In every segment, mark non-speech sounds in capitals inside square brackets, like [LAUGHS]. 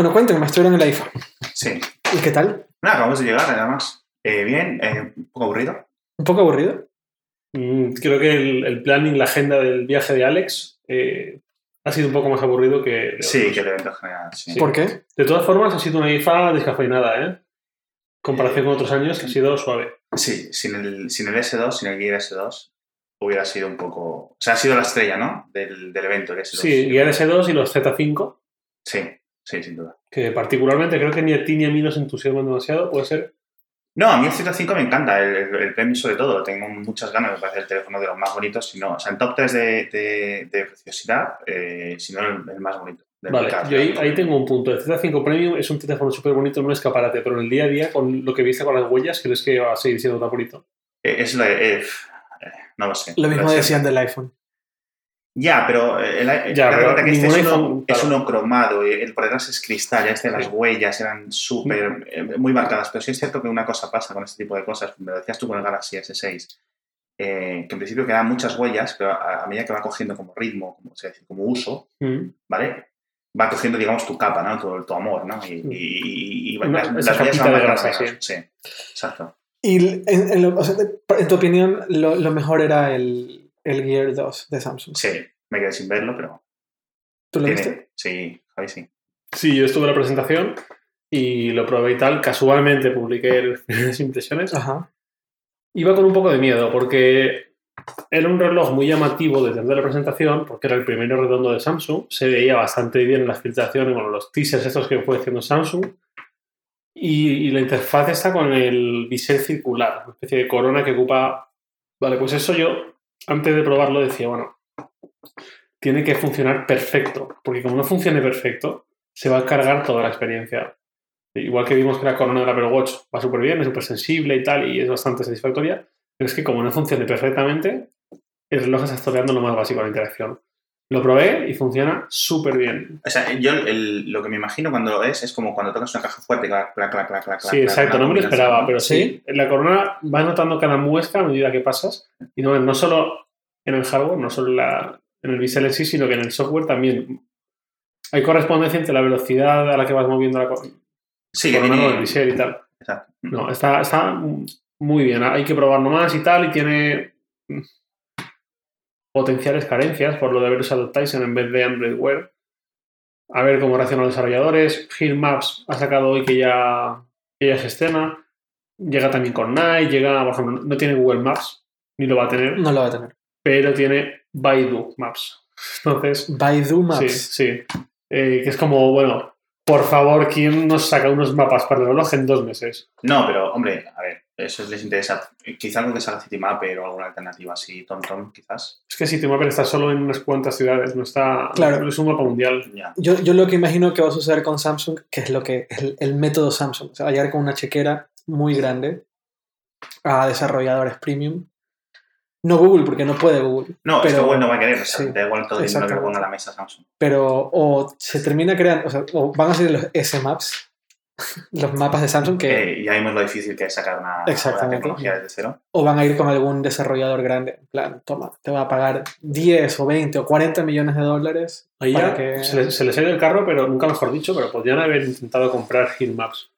Bueno, cuéntenme, estuvieron en el iPhone. Sí. ¿Y qué tal? Nada, acabamos de llegar, además. Eh, bien, eh, un poco aburrido. ¿Un poco aburrido? Mm, creo que el, el planning, la agenda del viaje de Alex eh, ha sido un poco más aburrido que... Sí, otros. que el evento en general, sí. ¿Por qué? De todas formas, ha sido una IFA descafeinada, ¿eh? En comparación con otros años, que ha sido suave. Sí, sin el, sin el S2, sin el Gear S2, hubiera sido un poco... O sea, ha sido la estrella, ¿no? Del, del evento, el S2. Sí, Gear S2 y los Z5, Sí, sí, sin duda. que particularmente creo que ni a ti ni a mí nos entusiasman demasiado, puede ser. No, a mí el Z5 me encanta, el, el, el premium sobre todo, tengo muchas ganas, me parece el teléfono de los más bonitos, si no, o sea, en top 3 de, de, de preciosidad, eh, si no el, el más bonito. Vale, yo ahí, ahí tengo un punto. El Z5 Premium es un teléfono súper bonito un escaparate, pero en el día a día, con lo que viste con las huellas, ¿crees que va a seguir siendo tan bonito? Eh, es lo de- eh, eh, no lo sé. Lo mismo decían del iPhone. Ya, pero eh, el, el- Ya, pero que este es uno, es uno cromado, y el por detrás es cristal, ya este, las Sí. huellas eran súper, eh, muy marcadas, pero sí es cierto que una cosa pasa con este tipo de cosas, me lo decías tú con el Galaxy S6, eh, que en principio quedan muchas huellas, pero a, a medida que va cogiendo como ritmo, como, se dice, como uso, Mm. ¿vale? Va cogiendo, digamos, tu capa, ¿no? Tu, tu amor, ¿no? Y, y, y- y Una- las, las huellas van grasa, menos. Sí, exacto. Y en, en lo- o sea, en tu opinión, lo, lo mejor era el, el Gear 2 de Samsung. Sí, me quedé sin verlo, pero... ¿Tú lo tiene- viste? Sí, Javi, sí. Sí, yo estuve en la presentación y lo probé y tal. Casualmente publiqué [LAUGHS] las impresiones. Ajá. Iba con un poco de miedo porque era un reloj muy llamativo desde la presentación, porque era el primero redondo de Samsung. Se veía bastante bien en las filtraciones, bueno, los teasers estos que fue haciendo Samsung. Y, y la interfaz está con el bisel circular, una especie de corona que ocupa. Vale, pues eso yo, antes de probarlo, decía, bueno, tiene que funcionar perfecto, porque como no funcione perfecto, se va a cargar toda la experiencia. Igual que vimos que la corona del Apple Watch va súper bien, es súper sensible y tal, y es bastante satisfactoria, pero es que como no funcione perfectamente, el reloj está estropeando lo más básico de la interacción. Lo probé y funciona súper bien. O sea, yo el- lo que me imagino cuando lo ves es como cuando tocas una caja fuerte, clac, clac, clac, clac, clac, Sí, clac, exacto, clac, no me lo esperaba, pero sí, en la corona vas notando cada muesca a medida que pasas, y no, no solo en el hardware, no solo en, la- en el bisel en sí, sino que en el software también hay correspondencia entre la velocidad a la que vas moviendo la co- Sí, que corona con el tiene... bisel y tal. Exacto. No, está, está muy bien. Hay que probarlo más y tal. Y tiene potenciales carencias por lo de haber usado Tyson en vez de Android Wear. A ver cómo reaccionan los desarrolladores. Hill Maps ha sacado hoy que ya, que ya se estrena. Llega también con Night. Llega, por ejemplo, no tiene Google Maps, ni lo va a tener, No lo va a tener. pero tiene Baidu Maps. Entonces, Baidu Maps. Sí, sí. Eh, que es como, bueno, por favor, ¿quién nos saca unos mapas para el reloj en dos meses? No, pero, hombre, a ver, eso les interesa. Quizá algo que salga Citymapper o alguna alternativa así, TomTom, quizás. Es que Citymapper está solo en unas cuantas ciudades, no está. Claro. no es un mapa mundial. Ya. Yo, yo lo que imagino que va a suceder con Samsung, que es lo que el, el método Samsung, o sea, va a llegar con una chequera muy grande a desarrolladores premium. No Google, porque no puede Google, No, es que Pero- Google no va a querer, o sea, sí, da igual todo el dinero que ponga a la mesa Samsung. pero o se termina creando, o sea, o van a ser los S-Maps, los mapas de Samsung, que Eh, ya vimos lo difícil que es sacar una, tecnología desde cero. o van a ir con algún desarrollador grande, en plan, toma, te va a pagar 10 o 20 o 40 millones de dólares Ahí para ya que... se, les, se les ha ido el carro, pero nunca mejor dicho, pero podrían haber intentado comprar Hill Maps.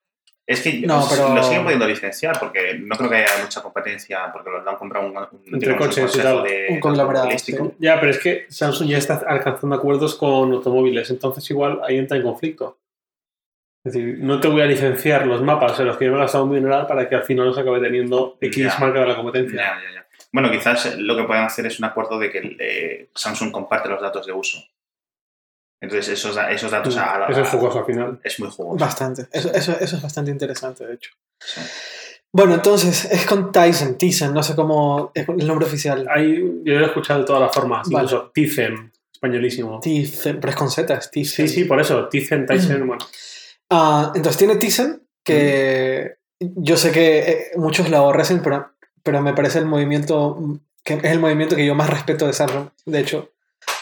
Es que No, pero- lo siguen pudiendo licenciar porque no creo que haya mucha competencia porque lo han comprado un, un, Entre un coches y de Un conglomerado, sí. Ya, pero es que Samsung ya está alcanzando acuerdos con automóviles, entonces igual ahí entra en conflicto. Es decir, no te voy a licenciar los mapas en los que yo me he gastado un dineral para que al final los acabe teniendo X Ya. marca de la competencia. Ya, ya, ya. Bueno, quizás lo que pueden hacer es un acuerdo de que eh, Samsung comparte los datos de uso. Entonces, esos, esos datos a- a- Mm, Eso es jugoso al final. es muy jugoso. Bastante, eso, eso, eso es bastante interesante, de hecho. Sí. Bueno, entonces es con Tyson, Tyson, no sé cómo es el nombre oficial. Hay, yo lo he escuchado de todas las formas, Vale. incluso Tizen, españolísimo. Tyson, pero es con Z, es Tyson. Sí, sí, por eso, Tizen, Tyson, [CLEARS THROAT] bueno. Ah, entonces tiene Tyson, que yo sé que eh, muchos lo aborrecen, pero, pero me parece el movimiento, que es el movimiento que yo más respeto de Samsung, de hecho,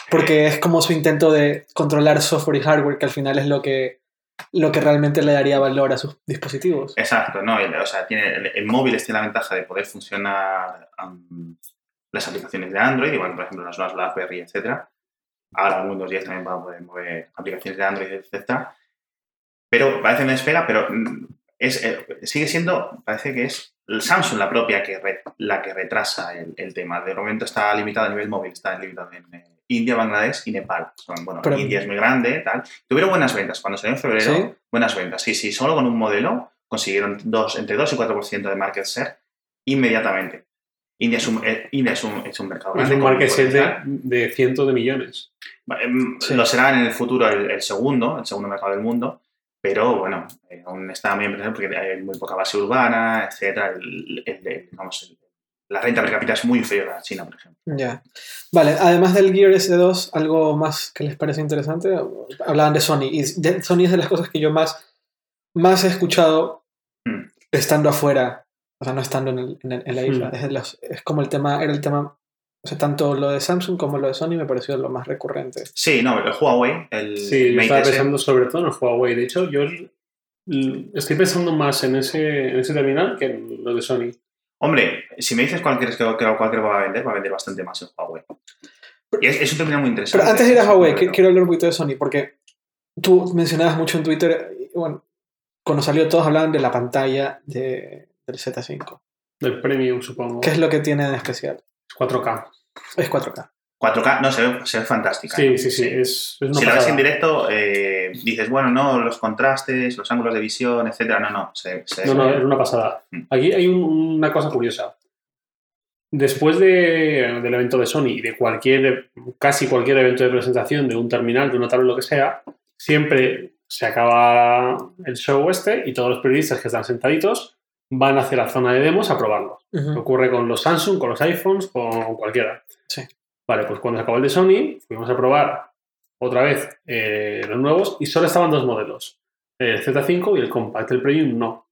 porque es como su intento de controlar software y hardware, que al final es lo que, lo que realmente le daría valor a sus dispositivos. Exacto, ¿no? El- o sea, tiene, el, el móvil tiene la ventaja de poder funcionar las aplicaciones de Android, igual por ejemplo las nuevas BlackBerry, etc. Ahora en Windows 10 también va a poder mover aplicaciones de Android, etc. Pero parece una despega, pero mm, es, eh, sigue siendo, parece que es el Samsung la propia que re- la que retrasa el, el tema. De momento está limitado a nivel móvil, está limitado en eh, India, Bangladesh y Nepal. Son, bueno, Pero- India es muy grande, tal. Tuvieron buenas ventas. Cuando salió en febrero, ¿Sí? buenas ventas. Sí, sí, solo con un modelo consiguieron dos, entre 2 y 4% de market share inmediatamente. India es un, eh, India es un, es un mercado Es grande. un market share potencial. de, de cientos de millones. Em, Sí. Lo será en el futuro el, el segundo, el segundo mercado del mundo, pero bueno, eh, aún está muy presente porque hay muy poca base urbana, etcétera. El- el- el- digamos, el- la renta per cápita es muy inferior a la China, por ejemplo. Ya. Vale, además del Gear S2, ¿algo más que les parece interesante? Hablaban de Sony. Y de- Sony es de las cosas que yo más, más he escuchado Hmm. estando afuera. O sea, no estando en, el- en el- en la isla. Hmm. Es, los- es como el tema, era el tema. O sea, tanto lo de Samsung como lo de Sony me pareció lo más recurrente. Sí, no, el Huawei, el Sí, yo Mate estaba pensando sobre todo en el Huawei. De hecho, yo estoy pensando más en ese, en ese terminal que en lo de Sony. Hombre, si me dices cuál crees que, que cualquiera va a vender, va a vender bastante más el Huawei. Y es, es un terminal muy interesante. Pero antes de ir a Huawei, quiero hablar un poquito de Sony, porque tú mencionabas mucho en Twitter, bueno, cuando salió todos hablaban de la pantalla de, del Z5. Del Premium, supongo. ¿Qué es lo que tiene de especial? Es 4K. Es 4K. 4K, no, se ve, se ve fantástica. Sí, sí, sí. Es, es una Si la ves en directo, eh, dices, bueno, no, los contrastes, los ángulos de visión, etcétera. No, no, se, se No, no, es una pasada. Mm. Aquí hay un- una cosa curiosa. Después de- del evento de Sony y de cualquier, casi cualquier evento de presentación de un terminal, de una tablet, lo que sea, siempre se acaba el show este y todos los periodistas que están sentaditos van hacia la zona de demos a probarlo. Ujú. Ocurre con los Samsung, con los iPhones, con cualquiera. Sí. Vale, pues cuando se acabó el de Sony, fuimos a probar otra vez eh, los nuevos y solo estaban dos modelos, el Z5 y el Compact, el Premium no.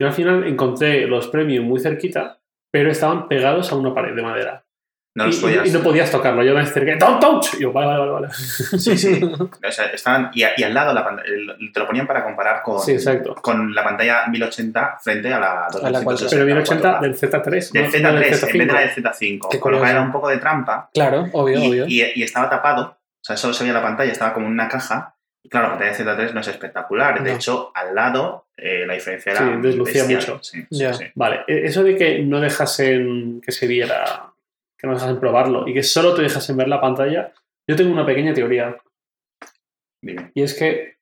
Yo al final encontré los Premium muy cerquita, pero estaban pegados a una pared de madera. No los y, podías. y no podías tocarlo. Yo me acerqué, ¡Don't touch! Y yo, vale, vale, vale. vale. Sí, sí. [LAUGHS] O sea, estaban, y, y al lado la pantalla, te lo ponían para comparar con, Sí, exacto. con la pantalla 1080 frente a la 2560. Pero 1080 4K. del Z3. del no- Z3 no del en vez de la del Z5. Z5. Qué Con lo cual era un poco de trampa Claro, obvio, y, obvio. y- y estaba tapado. O sea, solo se veía la pantalla, estaba como en una caja. Y claro, la pantalla de Z3 no es espectacular. De No. hecho, al lado eh, la diferencia era. Sí, deslucía bestial. mucho. Sí, sí. Vale, e- eso de que no dejasen que se viera, que no dejasen probarlo y que solo te dejasen ver la pantalla, yo tengo una pequeña teoría. Dime. Y es que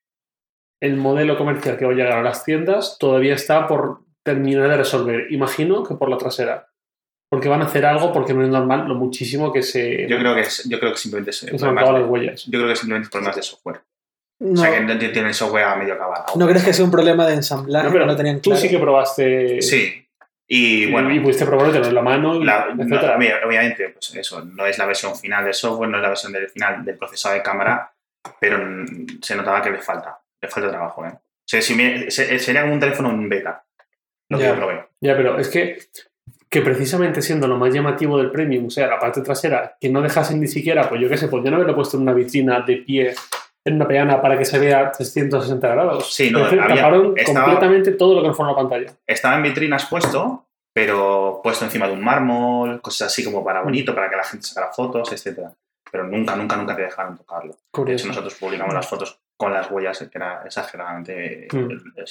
el modelo comercial que va a llegar a las tiendas todavía está por terminar de resolver. Imagino que por la trasera. Porque van a hacer algo porque no es normal lo muchísimo que se, Yo creo que, es, yo creo que simplemente es. que se han las huellas. yo creo que simplemente es problemas de software. No, O sea, que no tienen software a medio acabado. ¿no crees que sea un problema de ensamblaje? No, pero no tenían Tú sí que probaste Sí. Y bueno. y pudiste probarlo, tener en la mano, y La- no, obviamente, pues eso, no es la versión final del software, no es la versión del final del procesador de cámara, pero mm, se notaba que le falta, le falta trabajo, ¿eh? O sea, si me- se- sería como un teléfono en beta, lo que Ya. yo probé. Ya, pero es que, que precisamente siendo lo más llamativo del Premium, o sea, la parte trasera, que no dejasen ni siquiera, pues yo qué sé, podrían haberlo puesto en una vitrina de pie, en una peana, para que se vea 360 grados. Sí, no, es que había- taparon estaba- completamente todo lo que en la pantalla. Estaba en vitrinas puesto, pero puesto encima de un mármol, cosas así como para bonito, para que la gente sacara fotos, etcétera. Pero nunca, nunca, nunca te dejaron tocarlo. De hecho, Curioso. nosotros publicamos las fotos con las huellas, que era exageradamente... Mm.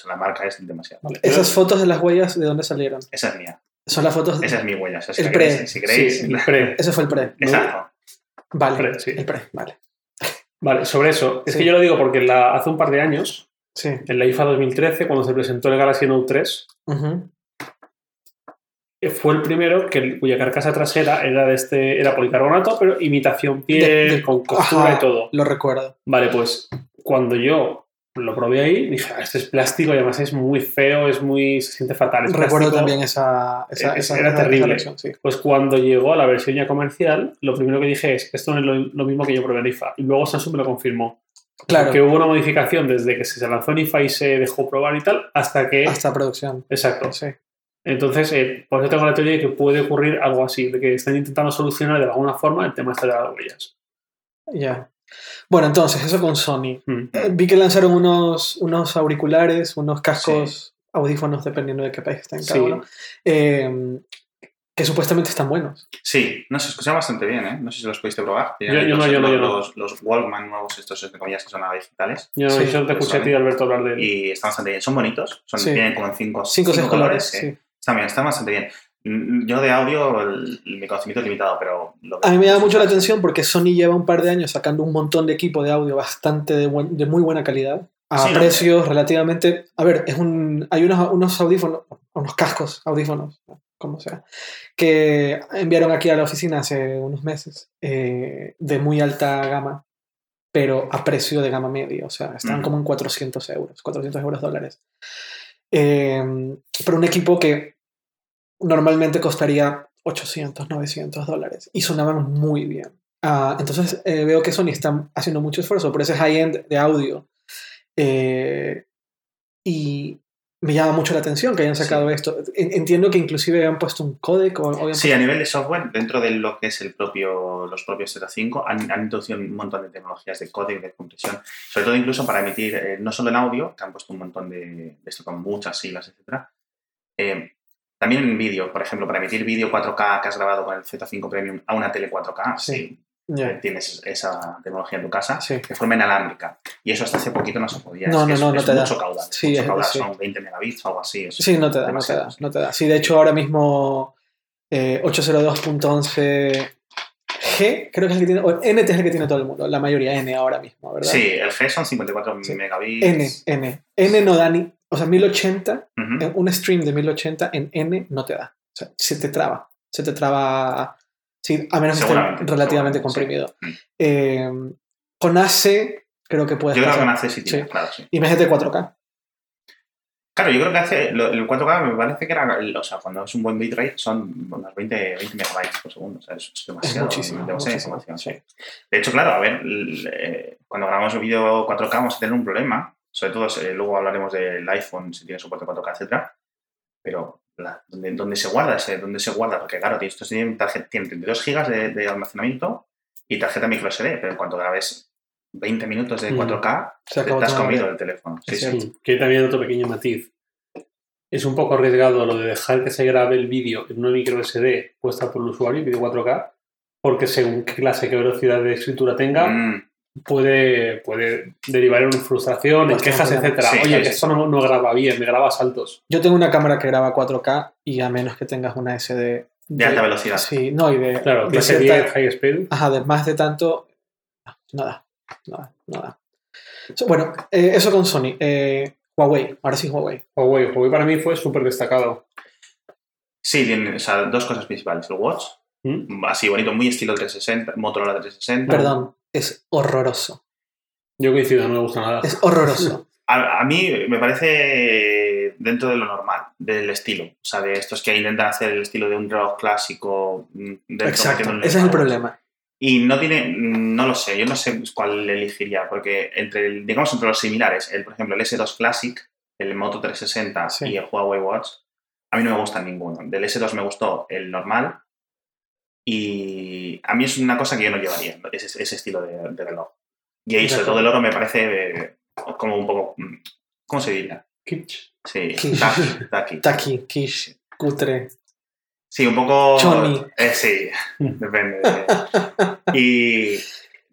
la marca es demasiado. Vale. Esas fotos de las huellas, ¿de dónde salieron? Esa es mía. Son las fotos... Esa es mi huella. esa es El pre. que- Si queréis... Sí, el pre. Ese fue el pre. Exacto. Vale, Pre, sí. el pre, vale. Vale, sobre eso. Es Sí. que yo lo digo porque la- hace un par de años, Sí. en la IFA 2013, cuando se presentó el Galaxy Note 3, Ujú. eh, fue el primero que, cuya carcasa trasera era de este era policarbonato, pero imitación piel, De- de- con costura Ajá, y todo. Lo recuerdo. Vale, pues cuando yo lo probé ahí, dije, "Ah, este es plástico y además es muy feo, es muy. se siente fatal. es Recuerdo plástico". también esa, esa, esa- era esa terrible. sí. Pues cuando llegó a la versión ya comercial, lo primero que dije es, esto no es lo, lo mismo que yo probé en IFA. Y luego Samsung me lo confirmó. Claro, Que hubo una modificación desde que se lanzó en IFA y se dejó probar y tal, hasta que... hasta producción. Exacto. Sí. Entonces, eh, por eso tengo la teoría de que puede ocurrir algo así, de que están intentando solucionar de alguna forma el tema este de las huellas. Ya. Bueno, entonces, eso con Sony. Mm. Eh, Vi que lanzaron unos, unos auriculares, unos cascos, audífonos, dependiendo de qué país está en cada Sí. uno. Eh, que supuestamente están buenos. Sí, no se escucha bastante bien, ¿eh? No sé si los pudiste probar. Yo- yo no, yo no, yo no. Los, los Walkman nuevos, estos entre comillas que son ahora digitales. Yo no Sí, yo te escuché a ti. Alberto, hablar de él. Y están bastante bien. Son bonitos. Son, Sí. Vienen como en cinco, Cinco o seis colores. ¿eh? sí. Están bien, están bastante bien. Mm, Yo de audio, el- mi conocimiento es limitado, pero... Lo A mí me da mucho la atención porque Sony lleva un par de años sacando un montón de equipo de audio bastante de, buen- de muy buena calidad. A Sí, ¿no? precios relativamente. A ver, es un, hay unos, unos audífonos, unos cascos, audífonos, como sea, que enviaron aquí a la oficina hace unos meses eh, de muy alta gama, pero a precio de gama media. O sea, están como en 400 euros, 400 euros dólares. Eh, pero un equipo que normalmente costaría 800, 900 dólares y sonaban muy bien. Ah, entonces eh, veo que Sony está haciendo mucho esfuerzo por ese high-end de audio eh, y me llama mucho la atención que hayan sacado esto. En- Entiendo que inclusive han puesto un códec o, Sí, a nivel de software, dentro de lo que es el propio, los propios Z5, han, han introducido un montón de tecnologías de código, de compresión, sobre todo incluso para emitir, eh, no solo en audio, que han puesto un montón de, de esto con muchas siglas, etc. también en vídeo, por ejemplo, para emitir vídeo 4K que has grabado con el Z5 Premium a una tele 4K, Sí. eh, tienes esa tecnología en tu casa, Sí. de forma inalámbrica. Y eso hasta hace poquito no se podía. No, Es no, es, no, no es te da. mucho caudal. Sí, mucho es- caudal, sí. son 20 megabits o algo así. Sí, no te da, no te da, no te da. Sí, de hecho ahora mismo eh, 802.11G creo que es el que tiene, o NT es el que tiene todo el mundo, la mayoría N ahora mismo, ¿verdad? Sí, el G son 54 Sí. megabits. N, N. N no da ni, o sea, 1080, Ujú. en un stream de 1080 en N no te da. O sea, se te traba, se te traba, sí, a menos que esté relativamente comprimido. sí. Mm. Eh, con AC creo que puedes Yo creo que pasar. nace sí tiene, Sí. claro, sí. Imagínate 4K. Claro, yo creo que hace, lo- el 4K me parece que era, o sea, cuando es un buen bitrate son unos 20, 20 megabytes por segundo, o sea, es, es Es demasiado, muchísimo, demasiada muchísimo. sí. De hecho, claro, a ver, eh, cuando grabamos un vídeo 4K vamos a tener un problema, sobre todo, eh, luego hablaremos del iPhone, si tiene soporte 4K, etcétera, pero la- ¿dónde, dónde se guarda ese? ¿Dónde se guarda? Porque claro, estos tienen, tarje- tienen 32 GB de, de almacenamiento y tarjeta micro SD, pero en cuanto grabes 20 minutos de Mm. 4K, Se te, has comido el teléfono. Sí, sí. Mm, Que también otro pequeño matiz. Es un poco arriesgado lo de dejar que se grabe el vídeo en una micro SD puesta por el usuario, vídeo 4K, porque según qué clase, qué velocidad de escritura tenga, Mm, puede, puede derivar en frustración, en quejas, etcétera. Sí, Oye, sí, que esto no, no graba bien, me graba a saltos. Yo tengo una cámara que graba 4K y a menos que tengas una SD De alta velocidad. Sí, no, y de, Claro, de clase cierta- 10, high speed. Ajá, de más de tanto, nada, nada, nada. So, bueno, eh, eso con Sony. Eh, Huawei, ahora sí Huawei. Huawei, Huawei para mí fue súper destacado. Sí, tiene o sea, dos cosas principales. El Watch, ¿Mm? así bonito, muy estilo 360, Motorola 360. Perdón, es horroroso. Yo coincido, no me gusta nada. Es horroroso. [LAUGHS] A, a mí me parece dentro de lo normal, del estilo. O sea, de estos que intentan hacer el estilo de un reloj clásico. mm, Exacto, ese es el problema. Y no tiene, mm, no lo sé, yo no sé cuál elegiría, porque entre, digamos, entre los similares, el, por ejemplo, el S2 Classic, el Moto 360 Sí. y el Huawei Watch, a mí no me gustan ninguno. Del S2 me gustó el normal y a mí es una cosa que yo no llevaría, ese, ese estilo de, de reloj. Y ahí, sobre todo el oro, me parece eh, como un poco, mm, ¿cómo se diría? Kitsch. Sí, Kitsch. tacky, tacky. Taki, Kish, Cutre. Sí, un poco. Choni. Eh, sí, [LAUGHS] depende. de- Y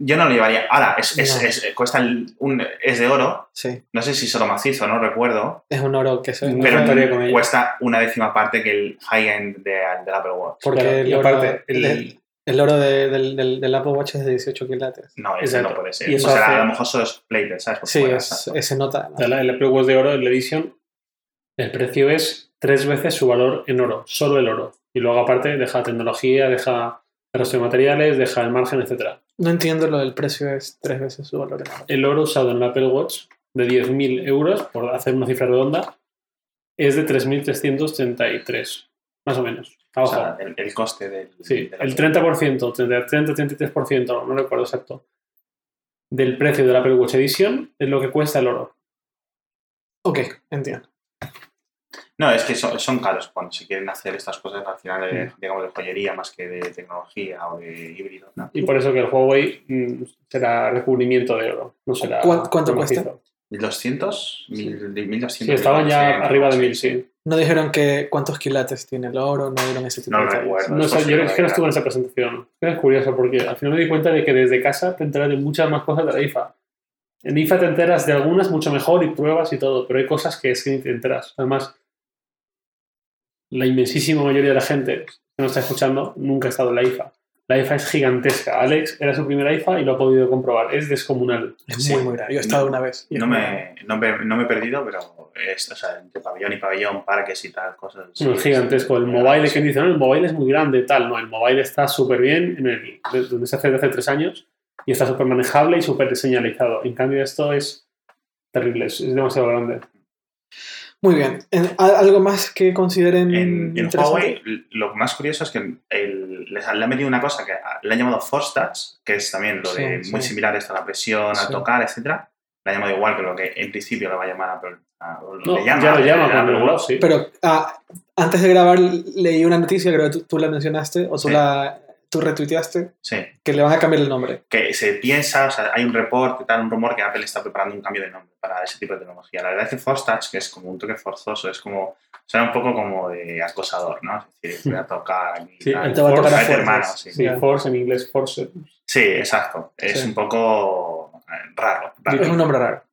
yo no lo llevaría. Ahora, es, es- No. es- cuesta el- un, es de oro. Sí, No sé si solo macizo, no recuerdo. es un oro que se No Pero ello. cuesta una décima parte que el high-end de, del Apple Watch. Porque Claro, el, oro, aparte, el- el, el oro de- del, del, del Apple Watch es de 18 quilates. No, ese Exacto. no puede ser. Y O eso sea, hace- a lo mejor solo es plated, ¿sabes? Por Sí, fuera, es, ese nota. El, el Apple Watch de oro, el Edition, el precio es tres veces su valor en oro, solo el oro. Y luego aparte deja tecnología, deja el resto de materiales, deja el margen, etcétera. No entiendo lo del precio, es tres veces su valor. El oro usado en el Apple Watch de 10.000 euros, por hacer una cifra redonda, es de 3.333, más o menos. O sea, el, el coste del. Sí, del el Apple. 30%, 30-33%, no recuerdo exacto, del precio del Apple Watch Edition es lo que cuesta el oro. Ok, entiendo. No, es que son, son caros cuando se quieren hacer estas cosas al final, de, digamos, de joyería más que de tecnología o de híbrido. ¿no? Y por eso que el Huawei mm, será recubrimiento de oro, no será. ¿Cuán- cuánto macizo. cuesta? 1200, 1200. Sí, estaban ya arriba de 1000, sí. No dijeron que cuántos quilates tiene el oro, no dieron ese tipo No de recuerdo. No, es sé, yo es que no estuve en esa presentación. Es curioso porque al final me di cuenta de que desde casa te enteras de muchas más cosas de la IFA. En IFA te enteras de algunas mucho mejor y pruebas y todo, pero hay cosas que es que ni te enteras. Además, la inmensísima mayoría de la gente que nos está escuchando nunca ha estado en la IFA. La IFA es gigantesca. Alex era su primera IFA y lo ha podido comprobar. Es descomunal. Es Sí. muy, muy grande. Yo he estado una vez. No me, no, me, no me he perdido, pero es, o sea, entre pabellón y pabellón, parques y tal, cosas. No, es gigantesco. El mobile que dicen, no, el mobile es muy grande, tal. No, el mobile está súper bien, en el, de- donde se hace desde hace tres años, y está súper manejable y súper señalizado. En cambio, esto es terrible, es, es demasiado grande. Muy bien. En- ¿a- ¿Algo más que consideren En, en? Huawei, lo más curioso es que el- les han- le han metido una cosa que le han llamado Force Touch, que es también lo de Sí, muy sí. similar esto a la presión, Sí. al tocar, etcétera. Le han llamado igual que lo que en principio le va a llamar Apple. a- lo No, llama, ya lo llama Apple sí. Pero ah, antes de grabar leí una noticia, creo que tú, tú la mencionaste, o tú, Sí. la, tú retuiteaste, Sí. que le van a cambiar el nombre. que se piensa, o sea, hay un report, tal, un rumor que Apple está preparando un cambio de nombre para ese tipo de tecnología. La verdad es que Force Touch, que es como un toque forzoso, es como, suena un poco como de acosador, ¿no? Es decir, voy a tocar aquí. Sí, tal. Te va a tocar a hermano, sí. Sí, force en inglés, force. Sí, exacto. Es Sí. un poco raro. raro. Es un nombre raro.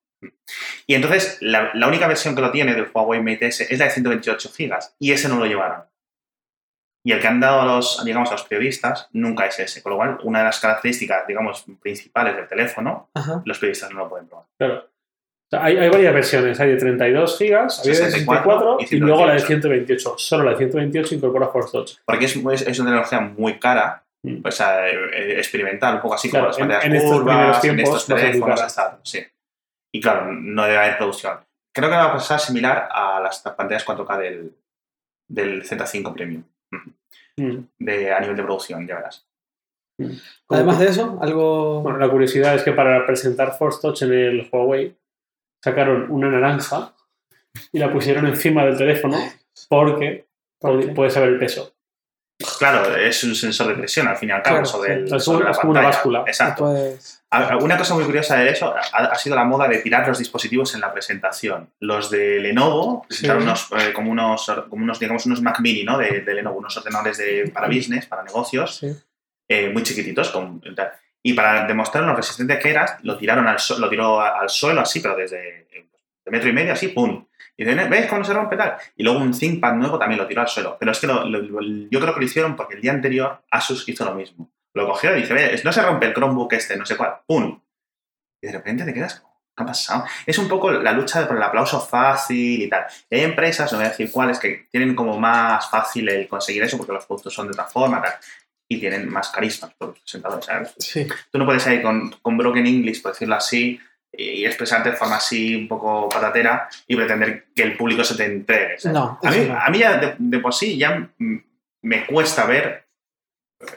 Y entonces, la, la única versión que lo tiene del Huawei Mate S es la de 128 GB y ese no lo llevaron. Y el que han dado a los, digamos, a los periodistas nunca es ese. Con lo cual, una de las características, digamos, principales del teléfono, Ajá. los periodistas no lo pueden probar. Claro. O sea, hay, hay varias versiones. Hay de 32 gigas, hay de 64 64 y y luego la de 128. 128. Solo la de 128 incorpora Force Touch. Porque es, es, es una tecnología muy cara, Mm. o sea, eh, experimental, un poco así Claro, como en- las pantallas en estos curvas, primeros en estos teléfonos, hasta- sí. Y claro, no debe haber producción. Creo que va a pasar similar a las pantallas 4K del, del Z5 Premium, Mm. de, a nivel de producción, ya verás. Como- Además de eso, algo... Bueno, la curiosidad es que para presentar Force Touch en el Huawei sacaron una naranja y la pusieron encima del teléfono porque puedes saber el peso. Claro, es un sensor de presión al fin y al cabo, Claro, sobre, el- sí. Es sobre un- la es como una pantalla. báscula. Exacto. a- Una cosa muy curiosa de eso ha, ha sido la moda de tirar los dispositivos en la presentación. Los de Lenovo presentaron Sí. unos, eh, como, unos, como unos, digamos, unos Mac Mini, ¿no? De, de Lenovo, unos ordenadores de, para business, para negocios, sí. eh, muy chiquititos. Con, y para demostrar lo resistente que era, lo tiraron al, su- lo tiró al suelo así, pero desde eh, de metro y medio así, ¡pum! Y dicen, ¿ves cómo se rompe tal? Y luego un ThinkPad nuevo también lo tiró al suelo. Pero es que lo- lo- lo- yo creo que lo hicieron porque el día anterior Asus hizo lo mismo. Lo cogió y dice, "Ve, no se rompe el Chromebook este, no sé cuál, ¡pum! Y de repente te quedas como, ¿qué ha pasado? Es un poco la lucha por el aplauso fácil y tal. Y hay empresas, no voy a decir cuáles, que tienen como más fácil el conseguir eso porque los productos son de otra forma tal, y tienen más carisma por los presentadores, ¿sabes? Sí. Tú no puedes ir con, con broken English, por decirlo así, y expresarte de forma así un poco patatera y pretender que el público se te entregue. No, a, mí, no. a mí ya de, de por sí ya me cuesta ver,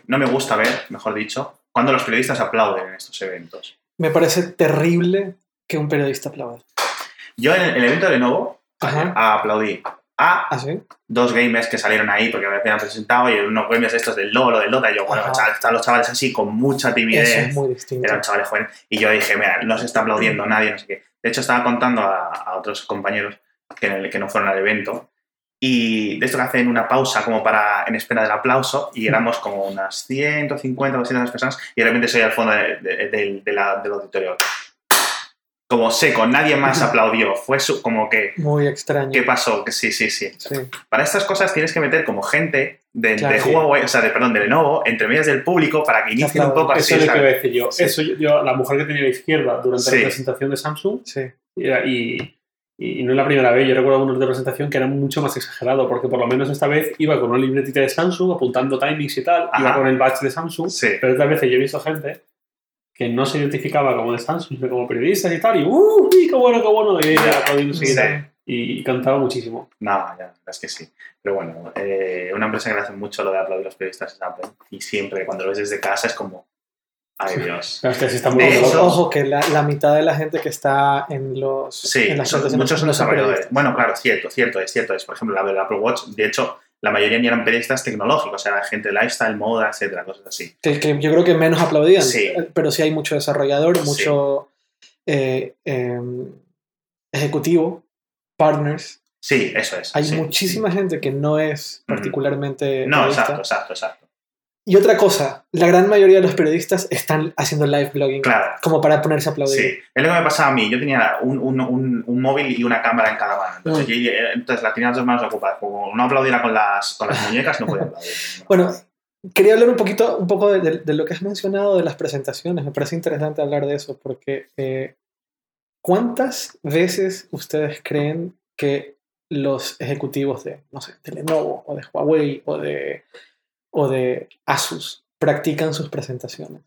no me gusta ver, mejor dicho, cuando los periodistas aplauden en estos eventos. Me parece terrible que un periodista aplauda. Yo en el, el evento de Lenovo Ajá. aplaudí a ¿Ah, sí? dos gamers que salieron ahí porque me habían presentado y unos gamers estos del LoL o del Dota y yo, bueno, están los chavales así con mucha timidez. Eso es muy distinto. eran chavales jóvenes. Y yo dije, mira, no se está aplaudiendo nadie, no sé qué. De hecho, estaba contando a, a otros compañeros que, en el- que no fueron al evento. Y de esto que hacen una pausa como para en espera del aplauso y éramos como unas 150 o 200 personas y de repente soy al fondo de- de- de la- del auditorio. Como seco, nadie más [LAUGHS] aplaudió. Fue su- como que, Muy extraño. ¿qué pasó? Que sí, sí, sí. Sí. Para estas cosas tienes que meter como gente de, Claro, de sí. Huawei, o sea, de, perdón, de Lenovo, entre medias del público para que inicien un poco así. Eso es lo que iba decir yo. Sí. Eso yo, yo- la mujer que tenía a la izquierda durante Sí. la presentación de Samsung, Sí. y, y no es la primera vez, yo recuerdo algunos de presentación que eran mucho más exagerados, porque por lo menos esta vez iba con una libretita de Samsung apuntando timings y tal, iba Ajá. con el badge de Samsung, Sí. pero otras veces yo he visto gente que no se identificaba como de Samsung, sino como periodistas y tal, y ¡uh! ¡Qué bueno, qué bueno! Y ella aplaudiendo Sí. enseguida. y, y cantaba muchísimo. No, ya, es que sí. Pero bueno, eh, una empresa que le hace mucho lo de aplaudir a los periodistas es Apple. Y siempre, cuando lo ves desde casa, es como, ay Dios. Pero es que sí está muy De loco. hecho- Ojo, que la, la mitad de la gente que está en los. Sí, en las son- muchos son desarrolladores. Bueno, claro, cierto, cierto, es cierto. Es, por ejemplo, la del Apple Watch, de hecho, la mayoría ni eran periodistas tecnológicos, era gente de lifestyle, moda, etcétera, cosas así. Que, que yo creo que menos aplaudían. Sí. Pero sí hay mucho desarrollador, Sí. mucho. eh, eh, ejecutivo, partners. Sí, eso es. Hay sí, muchísima gente que no es particularmente. No, periodista. exacto, exacto, exacto. Y otra cosa, la gran mayoría de los periodistas están haciendo live blogging Claro. como para ponerse a aplaudir. Sí, es lo que me pasaba a mí. Yo tenía un, un, un, un móvil y una cámara en cada mano. Entonces, yo- entonces la tenía las dos manos ocupadas. Como no aplaudiera con las, con las muñecas, no podía aplaudir. [LAUGHS] Bueno, quería hablar un poquito, un poco de, de- de lo que has mencionado de las presentaciones. Me parece interesante hablar de eso porque eh, ¿cuántas veces ustedes creen que los ejecutivos de, no sé, de Lenovo o de Huawei o de, o de Asus practican sus presentaciones?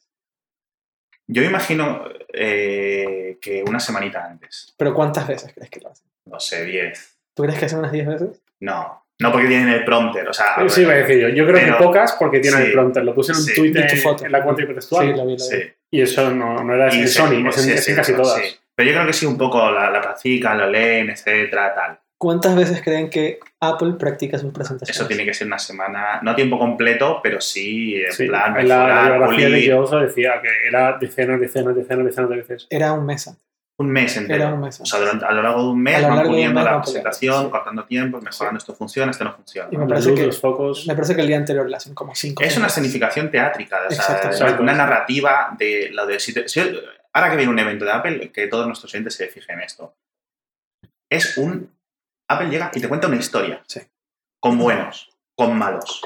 Yo imagino eh, que una semanita antes. Pero ¿cuántas veces crees que lo hacen? No sé, 10. ¿Tú crees que hacen unas 10 veces? No, no porque tienen el prompter. O sea, Sí, iba a decir yo. Yo creo Pero- que pocas porque tienen sí. el prompter. Lo puse en un Sí. Vi tu en, foto. en la cuenta hipertextual. Sí, la vi, la vi. sí. Y eso no, no era Y en sí, Sony, es en, sí, es sí, en casi todas. Pero yo creo que sí, un poco la, la practican, lo leen, etcétera, tal. ¿Cuántas veces creen que Apple practica sus presentaciones? Eso tiene que ser una semana, no a tiempo completo, pero sí en Sí, plan en la, la mejorar, biografía de. Jobs decía que era decenas, decenas, decenas, decenas de veces. Era un mes antes. un mes entero. Era un mes O sea, durante- a lo largo de un mes van puliendo mes la van presentación, sí. cortando tiempos, mejorando esto funciona, esto no funciona. Y me La parece luz, que- los focos. Me parece que el día anterior le hacen como cinco. Es una escenificación teátrica, o sea, Exacto, una- exacto. una narrativa de lo de... si te- si- ahora que viene un evento de Apple, que todos nuestros oyentes se fijen en esto. Es un... Apple llega y te cuenta una historia. Sí. Con buenos, con malos,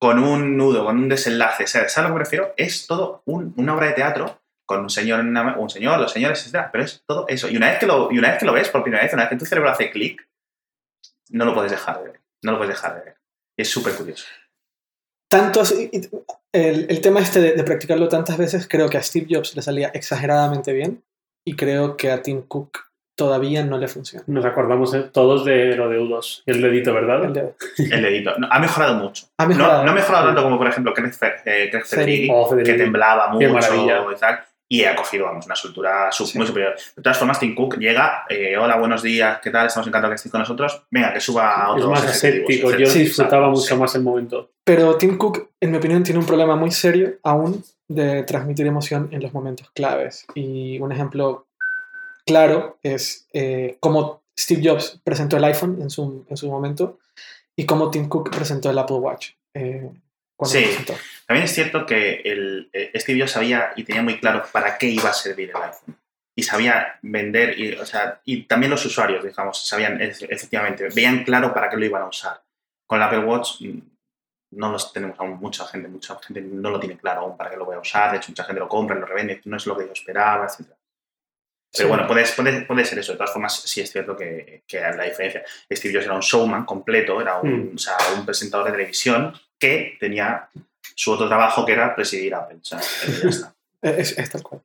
con un nudo, con un desenlace. O sea, ¿Sabes a lo que me refiero? Es todo un- una obra de teatro con un señor, una- un señor, los señores, etc. Pero es todo eso. Y una vez que lo, y una vez que lo ves por primera vez, una vez que tu cerebro hace clic, no lo puedes dejar de ver. No lo puedes dejar de ver. Y es súper curioso. Tanto así- el, el tema este de, de practicarlo tantas veces, creo que a Steve Jobs le salía exageradamente bien y creo que a Tim Cook todavía no le funciona. Nos acordamos eh, todos de lo de U2, el dedito, ¿verdad? El de- [LAUGHS] El dedito. No, ha mejorado mucho. ha mejorado. No, no ha mejorado tanto como, por ejemplo, Craig, Fer- eh, Craig Federighi, Oh, Federighi. que temblaba mucho y tal. Y ha cogido, vamos, una soltura su- Sí. muy superior. De todas formas, Tim Cook llega, eh, hola, buenos días, ¿qué tal? Estamos encantados que estéis con nosotros. Venga, que suba a Es otros más aséptico. Yo. Sí, disfrutaba mucho sí. más el momento. Pero Tim Cook, en mi opinión, tiene un problema muy serio aún de transmitir emoción en los momentos claves. Y un ejemplo claro es eh, cómo Steve Jobs presentó el iPhone en su, en su momento y cómo Tim Cook presentó el Apple Watch. eh, Sí. presentó. También es cierto que el, eh, Steve Jobs sabía y tenía muy claro para qué iba a servir el iPhone. Y sabía vender, y, o sea, y también los usuarios, digamos, sabían, efectivamente, veían claro para qué lo iban a usar. Con el Apple Watch mm, no los tenemos aún mucha gente, mucha gente no lo tiene claro aún para qué lo voy a usar, de hecho mucha gente lo compra, lo revende, no es lo que yo esperaba, etc. Pero Sí. bueno, puede, puede, puede ser eso. De todas formas, sí es cierto que, que hay la diferencia. Steve Jobs era un showman completo, era un, Mm. o sea, un presentador de televisión que tenía su otro trabajo que era presidir Apple. O sea, eh, ya está. [LAUGHS] Es, es tal cual.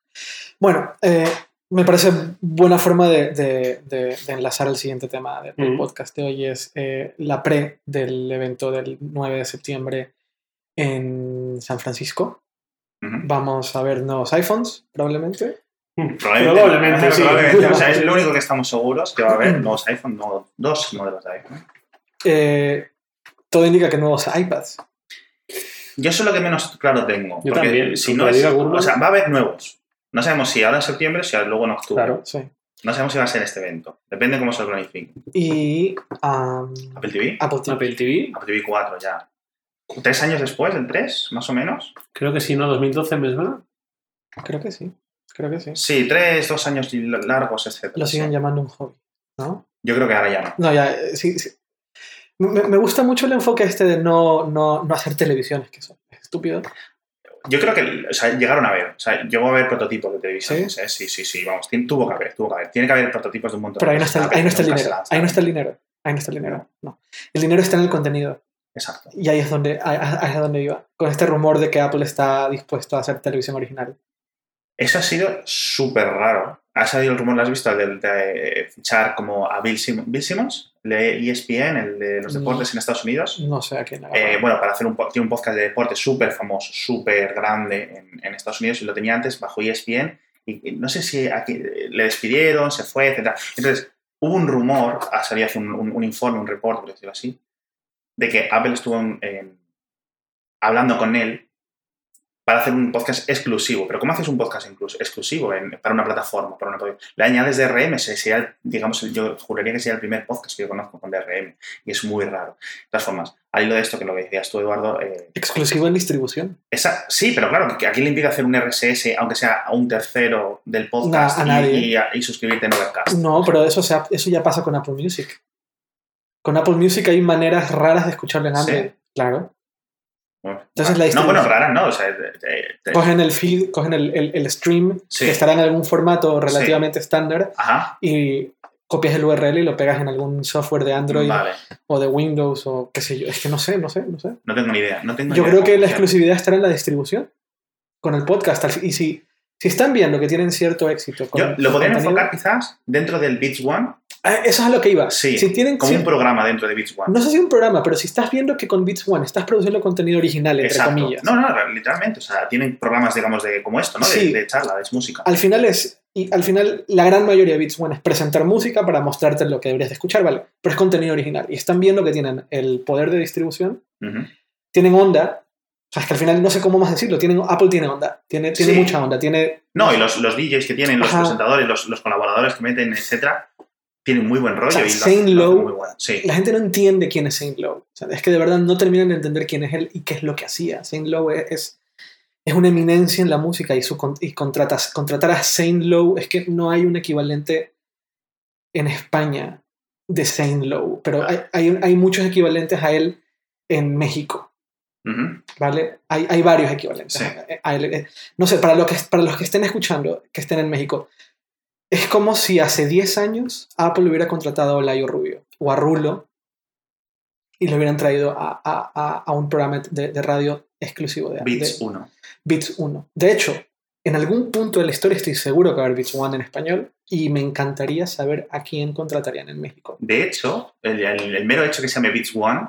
Bueno, eh, me parece buena forma de, de- de- de enlazar el siguiente tema del del Mm. podcast de hoy. Es eh, la pre del evento del 9 de septiembre en San Francisco. Vamos a ver nuevos iPhones, probablemente. Probablemente, sí. probablemente. O sea, es lo único que estamos seguros que va a haber nuevos iPhone, dos modelos de iPhone. Eh, todo indica que nuevos iPads. Yo eso es lo que menos claro tengo. Yo porque también, Si no es, o sea, va a haber nuevos. No sabemos si ahora en septiembre o si luego en octubre. Claro. Sí. No sabemos si va a ser este evento. Depende cómo se planifique. Y um, Apple TV. Apple TV. Apple TV, Apple TV 4 ya. ¿Tres años después? ¿En tres? Más o menos. creo que sí, ¿no? 2012 me suena. Creo que sí. Creo que sí. Sí, tres, dos años largos, etc. Lo siguen llamando un hobby, ¿no? Yo creo que ahora ya no. No, ya, eh, sí, sí. Me, me gusta mucho el enfoque este de no, no, no hacer televisiones, que eso es estúpido. Yo creo que o sea, llegaron a ver. O sea, llegó a haber prototipos de televisión. ¿Sí? ¿eh? Sí, sí, sí. Vamos, tuvo que haber, tuvo que haber. Tiene que haber prototipos de un montón Pero ahí no está, ahí no está el dinero. Ahí no está el dinero. Ahí no está el dinero. No. El dinero está en el contenido. Exacto. Y ahí es donde, ahí es donde iba. Con este rumor de que Apple está dispuesto a hacer televisión original. Eso ha sido súper raro. Ha salido el rumor, ¿lo has visto? El de, de fichar como a Bill, Sim- Bill Simmons, de ESPN, el de los No. deportes en Estados Unidos. No sé a quién. Eh, bueno, para hacer un, tiene un podcast de deporte súper famoso, súper grande en, en Estados Unidos y lo tenía antes bajo ESPN y, y no sé si aquí, le despidieron, se fue, etc. Entonces, hubo un rumor, ha salido hace un, un- un informe, un reporte, por decirlo así, de que Apple estuvo en- en- hablando con él para hacer un podcast exclusivo. Pero ¿cómo haces un podcast incluso, exclusivo en- para una plataforma? Para una, le añades DRM, se- sería, el- digamos, el- yo juraría que sería el primer podcast que yo conozco con DRM. Y es muy raro. De todas formas, al hilo de esto que lo decías tú, Eduardo, eh, Exclusivo en distribución. esa, sí, pero claro, que aquí le impide hacer un RSS, aunque sea a un tercero del podcast a y- nadie. y, y suscribirte en Overcast. No, pero eso, se ha- eso ya pasa con Apple Music. Con Apple Music hay maneras raras de escucharlo en Android. Claro. Entonces, la no, bueno, distribución- rara, no. O sea, te- te- te- Cogen el feed, cogen el, el- el stream, Sí. que estará en algún formato relativamente estándar, y copias el URL y lo pegas en algún software de Android vale. o de Windows o qué sé yo. Es que no sé, no sé, no sé. No tengo ni idea. No tengo Yo creo que la exclusividad estará en la distribución con el podcast. Y si, si están viendo que tienen cierto éxito con Yo, lo podrían enfocar quizás dentro del Beats One, Ah, Eso es a lo que iba. Sí, si tienen como si- un programa dentro de Beats One. No sé si un programa, pero si estás viendo que con Beats One estás produciendo contenido original, entre Exacto. comillas. No, no, literalmente. O sea, tienen programas, digamos, de como esto, ¿no? De, Sí. de charla, de música. Al final es. Y al final, la gran mayoría de Beats One es presentar música para mostrarte lo que deberías de escuchar, ¿vale? Pero es contenido original. Y están viendo que tienen el poder de distribución, Ujú. tienen onda. O sea, es que al final no sé cómo más decirlo. Tienen, Apple tiene onda. Tiene, tiene Sí. mucha onda. Tiene. No, y los, los DJs que tienen, los Ajá. presentadores, los, los colaboradores que meten, etcétera, tienen muy buen rollo. sea, y lo hacen Lowe- muy bueno. Sí. La gente no entiende quién es Saint Lowe. O sea, es que de verdad no terminan de entender quién es él y qué es lo que hacía. Saint Lowe es, es, es una eminencia en la música y, su, y contratas, contratar a Saint Lowe es que no hay un equivalente en España de Saint Lowe, pero hay, hay, hay muchos equivalentes a él en México. ¿Vale? Hay, hay varios equivalentes. Sí. a- a él. Eh, No sé, para, lo que, para los que estén escuchando, que estén en México, es como si hace 10 años Apple hubiera contratado a Layo Rubio o a Rulo y lo hubieran traído a, a- a- un programa de, de radio exclusivo de, Beats de 1. Beats 1. De hecho, en algún punto de la historia estoy seguro que va a haber Beats 1 en español y me encantaría saber a quién contratarían en México. De hecho, el, el- el mero hecho que se llame Beats One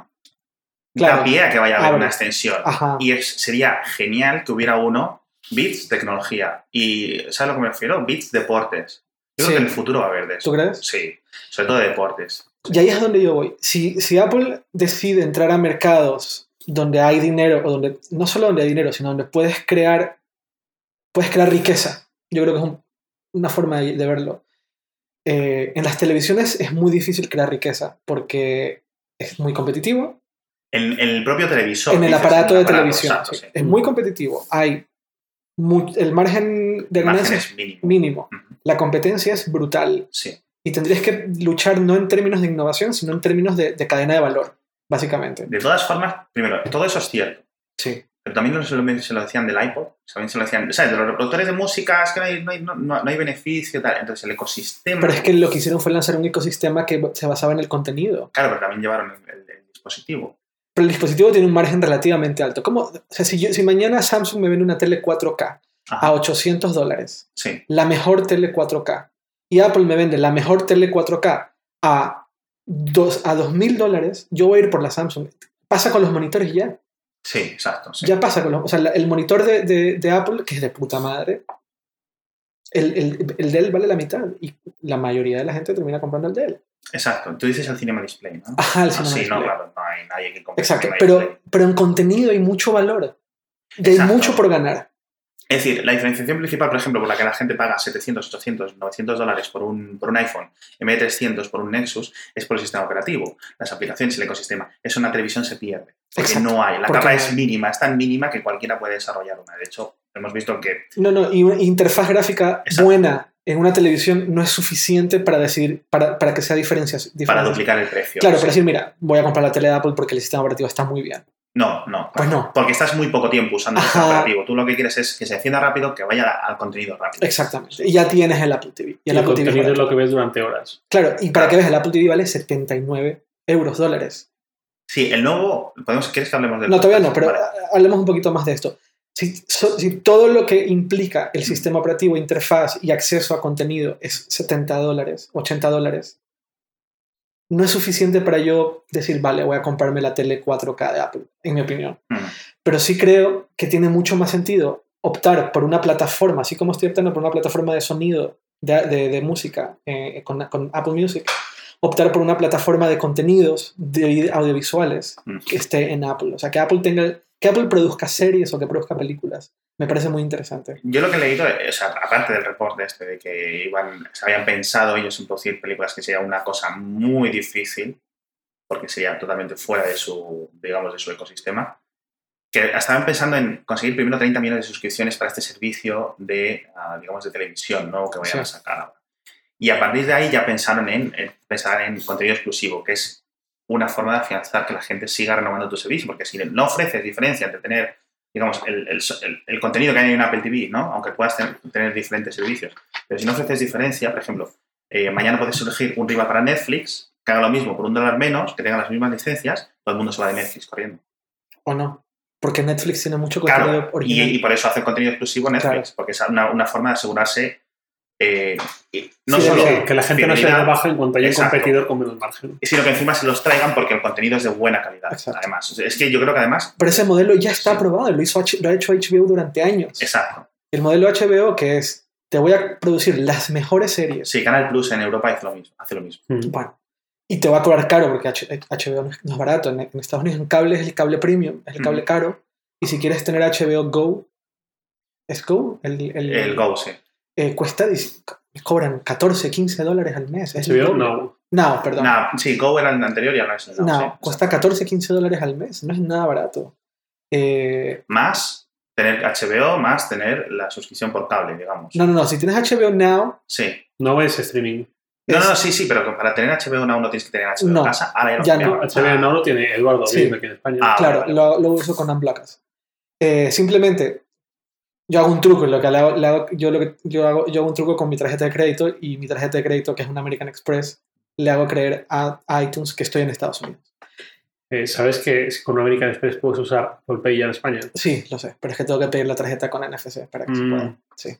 Claro. da pie a que vaya a haber una extensión. Ajá. Y es, sería genial que hubiera uno, Beats Tecnología. Y ¿sabes a lo que me refiero? Beats Deportes. Yo Sí. creo que en el futuro va a haber de eso. ¿Tú crees? Sí, sobre todo de deportes. Y ahí es donde yo voy. Si, si Apple decide entrar a mercados donde hay dinero, o donde no solo donde hay dinero, sino donde puedes crear, puedes crear riqueza, yo creo que es un- una forma de, de verlo. Eh, en las televisiones es muy difícil crear riqueza porque es muy competitivo. En, en el propio televisor. en el dices, aparato en de aparato, televisión sí. sí. es muy competitivo. Hay mu- el margen de ganancia es mínimo. mínimo. La competencia es brutal. Sí. Y tendrías que luchar no en términos de innovación, sino en términos de, de cadena de valor, básicamente. De todas formas, primero, todo eso es cierto. Sí. Pero también se lo, se lo decían del iPod, también se lo decían, ¿sabes? De los reproductores de música, es que no hay, no hay, no- no- no hay beneficio, tal. Entonces el ecosistema. Pero es que lo que hicieron fue lanzar un ecosistema que se basaba en el contenido. Claro, pero también llevaron el, el- el dispositivo. Pero el dispositivo tiene un margen relativamente alto. ¿Cómo? O sea, si, yo- si mañana Samsung me vende una tele 4K Ajá. a 800 dólares, Sí, la mejor tele 4K, y Apple me vende la mejor tele 4K a, dos, a 2000 dólares, yo voy a ir por la Samsung. Pasa con los monitores ya. sí, exacto. sí. Ya pasa con los. O sea, el monitor de, de- de Apple, que es de puta madre, el, el, el Dell vale la mitad y la mayoría de la gente termina comprando el Dell. Exacto. Tú dices el Cinema Display, ¿no? Ajá, el Ah, Cinema sí, no, claro, no hay nadie que compre Exacto, pero, Display. pero en contenido hay mucho valor. Hay mucho por ganar. Es decir, la diferenciación principal, por ejemplo, por la que la gente paga 700, 800, 900 dólares por un, por un iPhone en vez de 300 por un Nexus es por el sistema operativo, las aplicaciones, el ecosistema. Eso en una televisión se pierde. Porque Exacto, no hay. La capa no es mínima, es tan mínima que cualquiera puede desarrollar una. De hecho, hemos visto que No, no, y una interfaz gráfica Exacto. buena en una televisión no es suficiente para decidir, para, para que sea diferencia. para duplicar el precio. Claro, sí. para decir, mira, voy a comprar la tele de Apple porque el sistema operativo está muy bien. No, no. Pues no. Porque estás muy poco tiempo usando el operativo. Tú lo que quieres es que se encienda rápido, que vaya al contenido rápido. Exactamente. Y ya tienes el Apple TV. Y Y el el Apple TV es contenido es lo que ves durante horas. Claro, y para Claro. que veas, el Apple TV vale 79 euros, dólares. Sí, el nuevo. ¿podemos, ¿Quieres que hablemos del No, todavía no, pero Vale. hablemos un poquito más de esto. Si, so- si todo lo que implica el sistema operativo, interfaz y acceso a contenido es 70 dólares, 80 dólares, no es suficiente para yo decir, vale, voy a comprarme la tele 4K de Apple, en mi opinión. Mm. Pero sí creo que tiene mucho más sentido optar por una plataforma, así como estoy optando por una plataforma de sonido, de, de- de música eh, con, con Apple Music, optar por una plataforma de contenidos de audiovisuales Mm. que esté en Apple. O sea, que Apple tenga, que Apple produzca series o que produzca películas Me parece muy interesante. Yo lo que he leído, o sea, aparte del reporte este de que iban, se habían pensado ellos en producir películas que sería una cosa muy difícil, porque sería totalmente fuera de su, digamos, de su ecosistema, que estaban pensando en conseguir primero 30 millones de suscripciones para este servicio de, ah, digamos, de televisión nuevo que vayan a Sí. sacar ahora. Y a partir de ahí ya pensaron en, en pensar en contenido exclusivo, que es una forma de afianzar que la gente siga renovando tu servicio, porque si no ofreces diferencia entre tener, digamos, el, el- el- contenido que hay en Apple TV, ¿no? Aunque puedas ten- tener diferentes servicios, pero si no ofreces diferencia, por ejemplo, eh, mañana puedes elegir un rival para Netflix, que haga lo mismo por un dólar menos, que tenga las mismas licencias, todo el mundo se va de Netflix corriendo. ¿O no? Porque Netflix tiene mucho contenido Claro, y, por eso hace contenido exclusivo Netflix, Claro. porque es una, una forma de asegurarse eh, no Sí, solo sí, Que la gente no se baja en cuanto haya un competidor con menos margen. sino que encima se los traigan porque el contenido es de buena calidad. Exacto. Además, es que yo creo que además, Pero ese modelo ya está Sí. aprobado, lo, hizo H- lo ha hecho HBO durante años. exacto. El modelo HBO que es, te voy a producir las mejores series, Sí, Canal Plus en Europa hace lo mismo. Hace lo mismo. Mm. bueno, y te va a cobrar caro porque H- HBO no es, barato. En, en Estados Unidos en cable es el cable premium, es el cable Ujú. caro. Y si quieres tener HBO Go, ¿es Go? El, el- El Go, sí. Eh, cuesta, cobran 14, 15 dólares al mes. Es doble. no. No, perdón. Nah, sí, Go era el anterior y ahora es Now, No, sí. cuesta 14, 15 dólares al mes. No es nada barato. Eh, Más tener HBO, más tener la suscripción por cable, digamos. no, no, no. Si tienes HBO Now, Sí. No es streaming. No, Es- no, sí, sí, pero para tener HBO Now no tienes que tener HBO No, en casa. Ahora ya, lo ya no. HBO no lo tiene Eduardo Sí. aquí en España. Ah, claro, vale. lo, lo uso con Unblockers. Eh, simplemente, yo hago un truco. Lo que le hago- hago- yo, lo que, yo, hago, yo hago un truco con mi tarjeta de crédito y mi tarjeta de crédito, que es una American Express, le hago creer a, a iTunes que estoy en Estados Unidos. Eh, ¿Sabes que con American Express puedes usar Apple Pay ya en España? Sí, lo sé, pero es que tengo que pedir la tarjeta con NFC para que se Mm. pueda. Sí.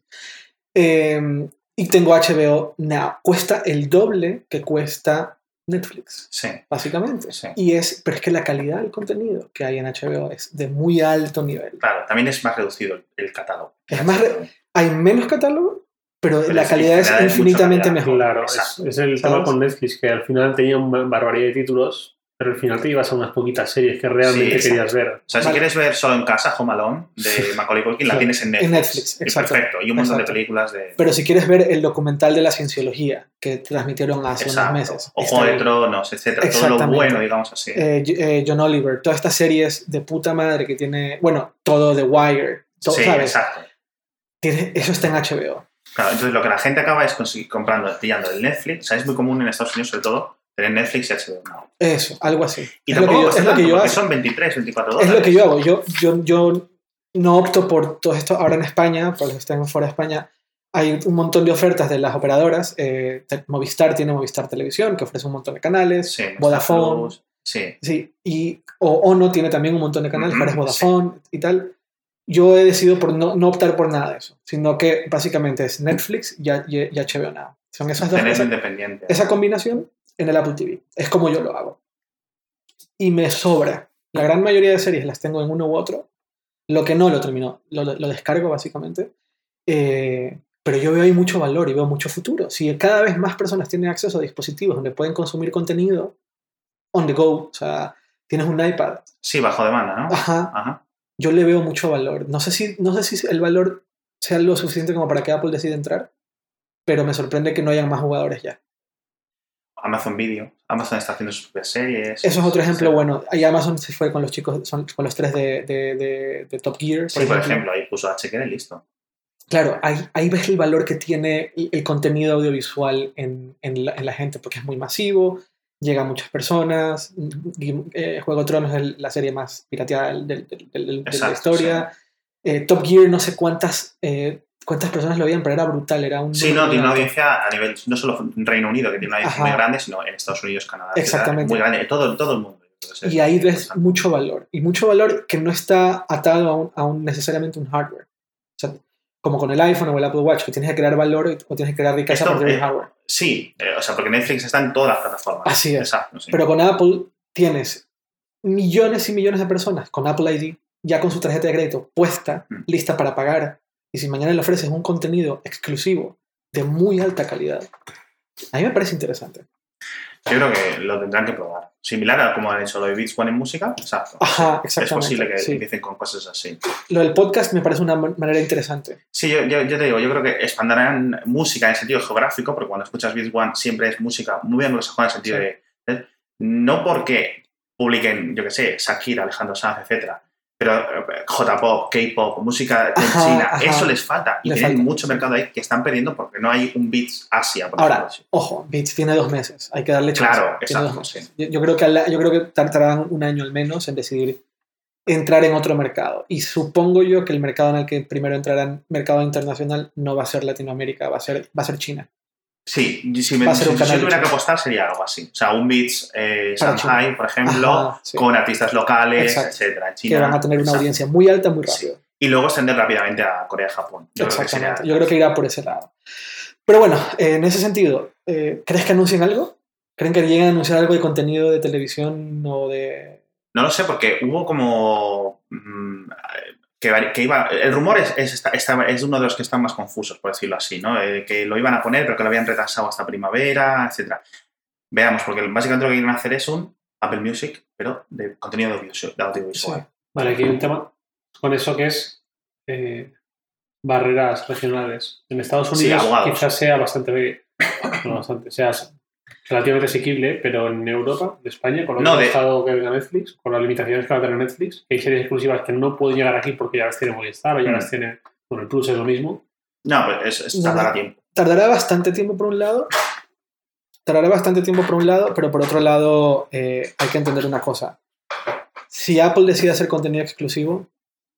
Eh, y tengo HBO Now. Cuesta el doble que cuesta Netflix, Sí, básicamente. Sí. Y es, pero es que la calidad del contenido que hay en HBO es de muy alto nivel. claro. También es más reducido el, catálogo. Es más re- Hay menos catálogo, pero, Pero la es calidad es calidad, es mucha infinitamente calidad. mejor. Claro, es, el tema con Netflix, que al final tenía una barbaridad de títulos, pero al final te ibas a unas poquitas series que realmente Sí, querías ver. O sea, si Vale. quieres ver solo en casa Home Alone de Macaulay Culkin, la Sí. tienes en Netflix. En Netflix, Y exacto. perfecto. Y un montón Exacto. de películas de... Pero si quieres ver el documental de la cienciología que transmitieron hace Exacto. unos meses. Ojo de. Tronos, etcétera. Todo lo bueno, digamos así. eh, eh, John Oliver, todas estas series de puta madre que tiene, bueno, todo The Wire, todo, sí, ¿sabes? exacto. Tiene- eso está en HBO. Claro, entonces lo que la gente acaba es comprando, pillando el Netflix. O sea, es muy común en Estados Unidos, sobre todo, tener Netflix y HBO Now. Eso, algo así. Y es, lo que tampoco yo, es lo que yo hago. son 23, 24 Es dólares. lo que yo hago. Yo, yo, yo no opto por todo esto ahora en España, para los que estén fuera de España. Hay un montón de ofertas de las operadoras. eh, Movistar tiene Movistar Televisión, que ofrece un montón de canales. Sí, Vodafone. Plus, Sí, Sí, y o Ono tiene también un montón de canales, para Vodafone y tal. Yo he decidido por no, no optar por nada de eso, sino que básicamente es Netflix y, y, y HBO Now. Son esas dos esa, esa combinación en el Apple TV. Es como yo lo hago. Y me sobra. La gran mayoría de series las tengo en uno u otro. Lo que no lo termino, lo, lo descargo básicamente. Eh, pero yo veo ahí mucho valor y veo mucho futuro. Si cada vez más personas tienen acceso a dispositivos donde pueden consumir contenido on the go, o sea, tienes un iPad, Sí, bajo demanda, ¿no? ajá, Ajá. yo le veo mucho valor. No sé si, no sé si el valor sea lo suficiente como para que Apple decida entrar, pero me sorprende que no hayan más jugadores ya. Amazon Video. Amazon está haciendo sus propias series. Eso es otro ejemplo bueno. Ahí Amazon se fue con los chicos, son, con los tres de, de, de- de Top Gear. Sí, por ejemplo, ahí puso y listo. Claro, ahí, ahí ves el valor que tiene el, contenido audiovisual en, en, la, en la gente, porque es muy masivo, llega a muchas personas. Eh, Juego de Tronos es la serie más pirateada de la historia. Eh, Top Gear, no sé cuántas, eh, cuántas personas lo veían, pero era brutal, era un... Sí, no, tiene una audiencia a nivel, no solo en Reino Unido, que tiene una audiencia Ajá. muy grande, sino en Estados Unidos, Canadá. Exactamente. Muy grande, todo, todo el mundo. Entonces, Y ahí ves mucho valor. Y mucho valor que no está atado a un, a un- necesariamente un hardware. O sea, como con el iPhone o el Apple Watch, que tienes que crear valor o tienes que crear riqueza a Esto, partir del eh, hardware. Sí, eh, o sea, porque Netflix está en todas las plataformas. Así es. Exacto, sí. Pero con Apple tienes millones y millones de personas con Apple ID ya con su tarjeta de crédito puesta, Mm. lista para pagar. Y si mañana le ofreces un contenido exclusivo de muy alta calidad, a mí me parece interesante. Yo creo que lo tendrán que probar. Similar a como han hecho lo de Beats One en música, exacto. Ajá, es exactamente. posible que sí. empiecen con cosas así. Lo del podcast me parece una man- manera interesante. Sí, yo, yo, yo te digo, yo creo que expandirán música en sentido geográfico, porque cuando escuchas Beats One siempre es música muy anglosajona en sentido Sí. de, de- No porque publiquen, yo qué sé, Shakira, Alejandro Sanz, etcétera, pero eh, J-pop, K-pop, música de Ajá, China, ajá. eso les falta. Y Les tienen falta. mucho mercado ahí que están perdiendo porque no hay un Beats Asia, por Ahora, ejemplo. ojo, Beats tiene dos meses. Hay que darle chance. Claro, Tiene dos exacto, meses. Yo, yo creo que, al- yo creo que tardarán un año al menos en decidir entrar en otro mercado. Y supongo yo que el mercado en el que primero entrarán, mercado internacional, no va a ser Latinoamérica, va a ser, va a ser China. Sí, si, me, si- un si tuviera que apostar sería algo así. O sea, un Beats eh, Shanghai, por ejemplo, Ajá, sí. con artistas locales, Exacto. etcétera. En que van a tener una exacto. audiencia muy alta muy Sí. rápido. Y luego extender rápidamente a Corea y Japón. Yo creo que Exactamente. sería- Yo creo que irá por ese lado. Pero bueno, eh, en ese sentido, eh, ¿crees que anuncien algo? ¿Creen que lleguen a anunciar algo de contenido de televisión o de... No lo sé, porque hubo como. mm, que, que iba. El rumor es, es, esta- es uno de los que están más confusos, por decirlo así, ¿no? Eh, que lo iban a poner, pero que lo habían retrasado hasta primavera, etcétera. Veamos, porque básicamente lo que quieren hacer es un Apple Music, pero de contenido de, audiovisual- de audiovisual. Vale, aquí hay un tema con eso que es eh, barreras regionales. En Estados Sí, Unidos quizás sea bastante, no [COUGHS] bastante, sea relativamente asequible, pero en Europa, de España, con lo No, que ha de- dejado que venga Netflix, con las limitaciones que va a tener Netflix, que hay series exclusivas que no pueden llegar aquí porque ya las tiene Movistar o ya Mm. las tiene, bueno, el Plus es lo mismo. No, pues es, es No, tardará no. tiempo. Tardará bastante tiempo por un lado. Tardará bastante tiempo por un lado, pero por otro lado eh, hay que entender una cosa. Si Apple decide hacer contenido exclusivo,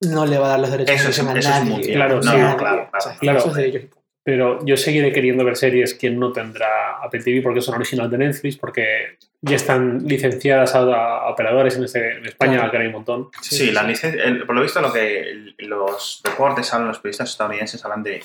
no le va a dar los derechos Eso de es- emisión a eso es nadie. muy bien. Claro, A sí, nadie. no, claro, O sea, claro. eso es de ellos. Pero yo seguiré queriendo ver series que no tendrá Apple TV porque son originales de Netflix, porque ya están licenciadas a, a operadores en, este- en España, Claro. que hay un montón. Sí, la licencia- el- por lo visto lo que el- los reportes hablan, los periodistas estadounidenses hablan de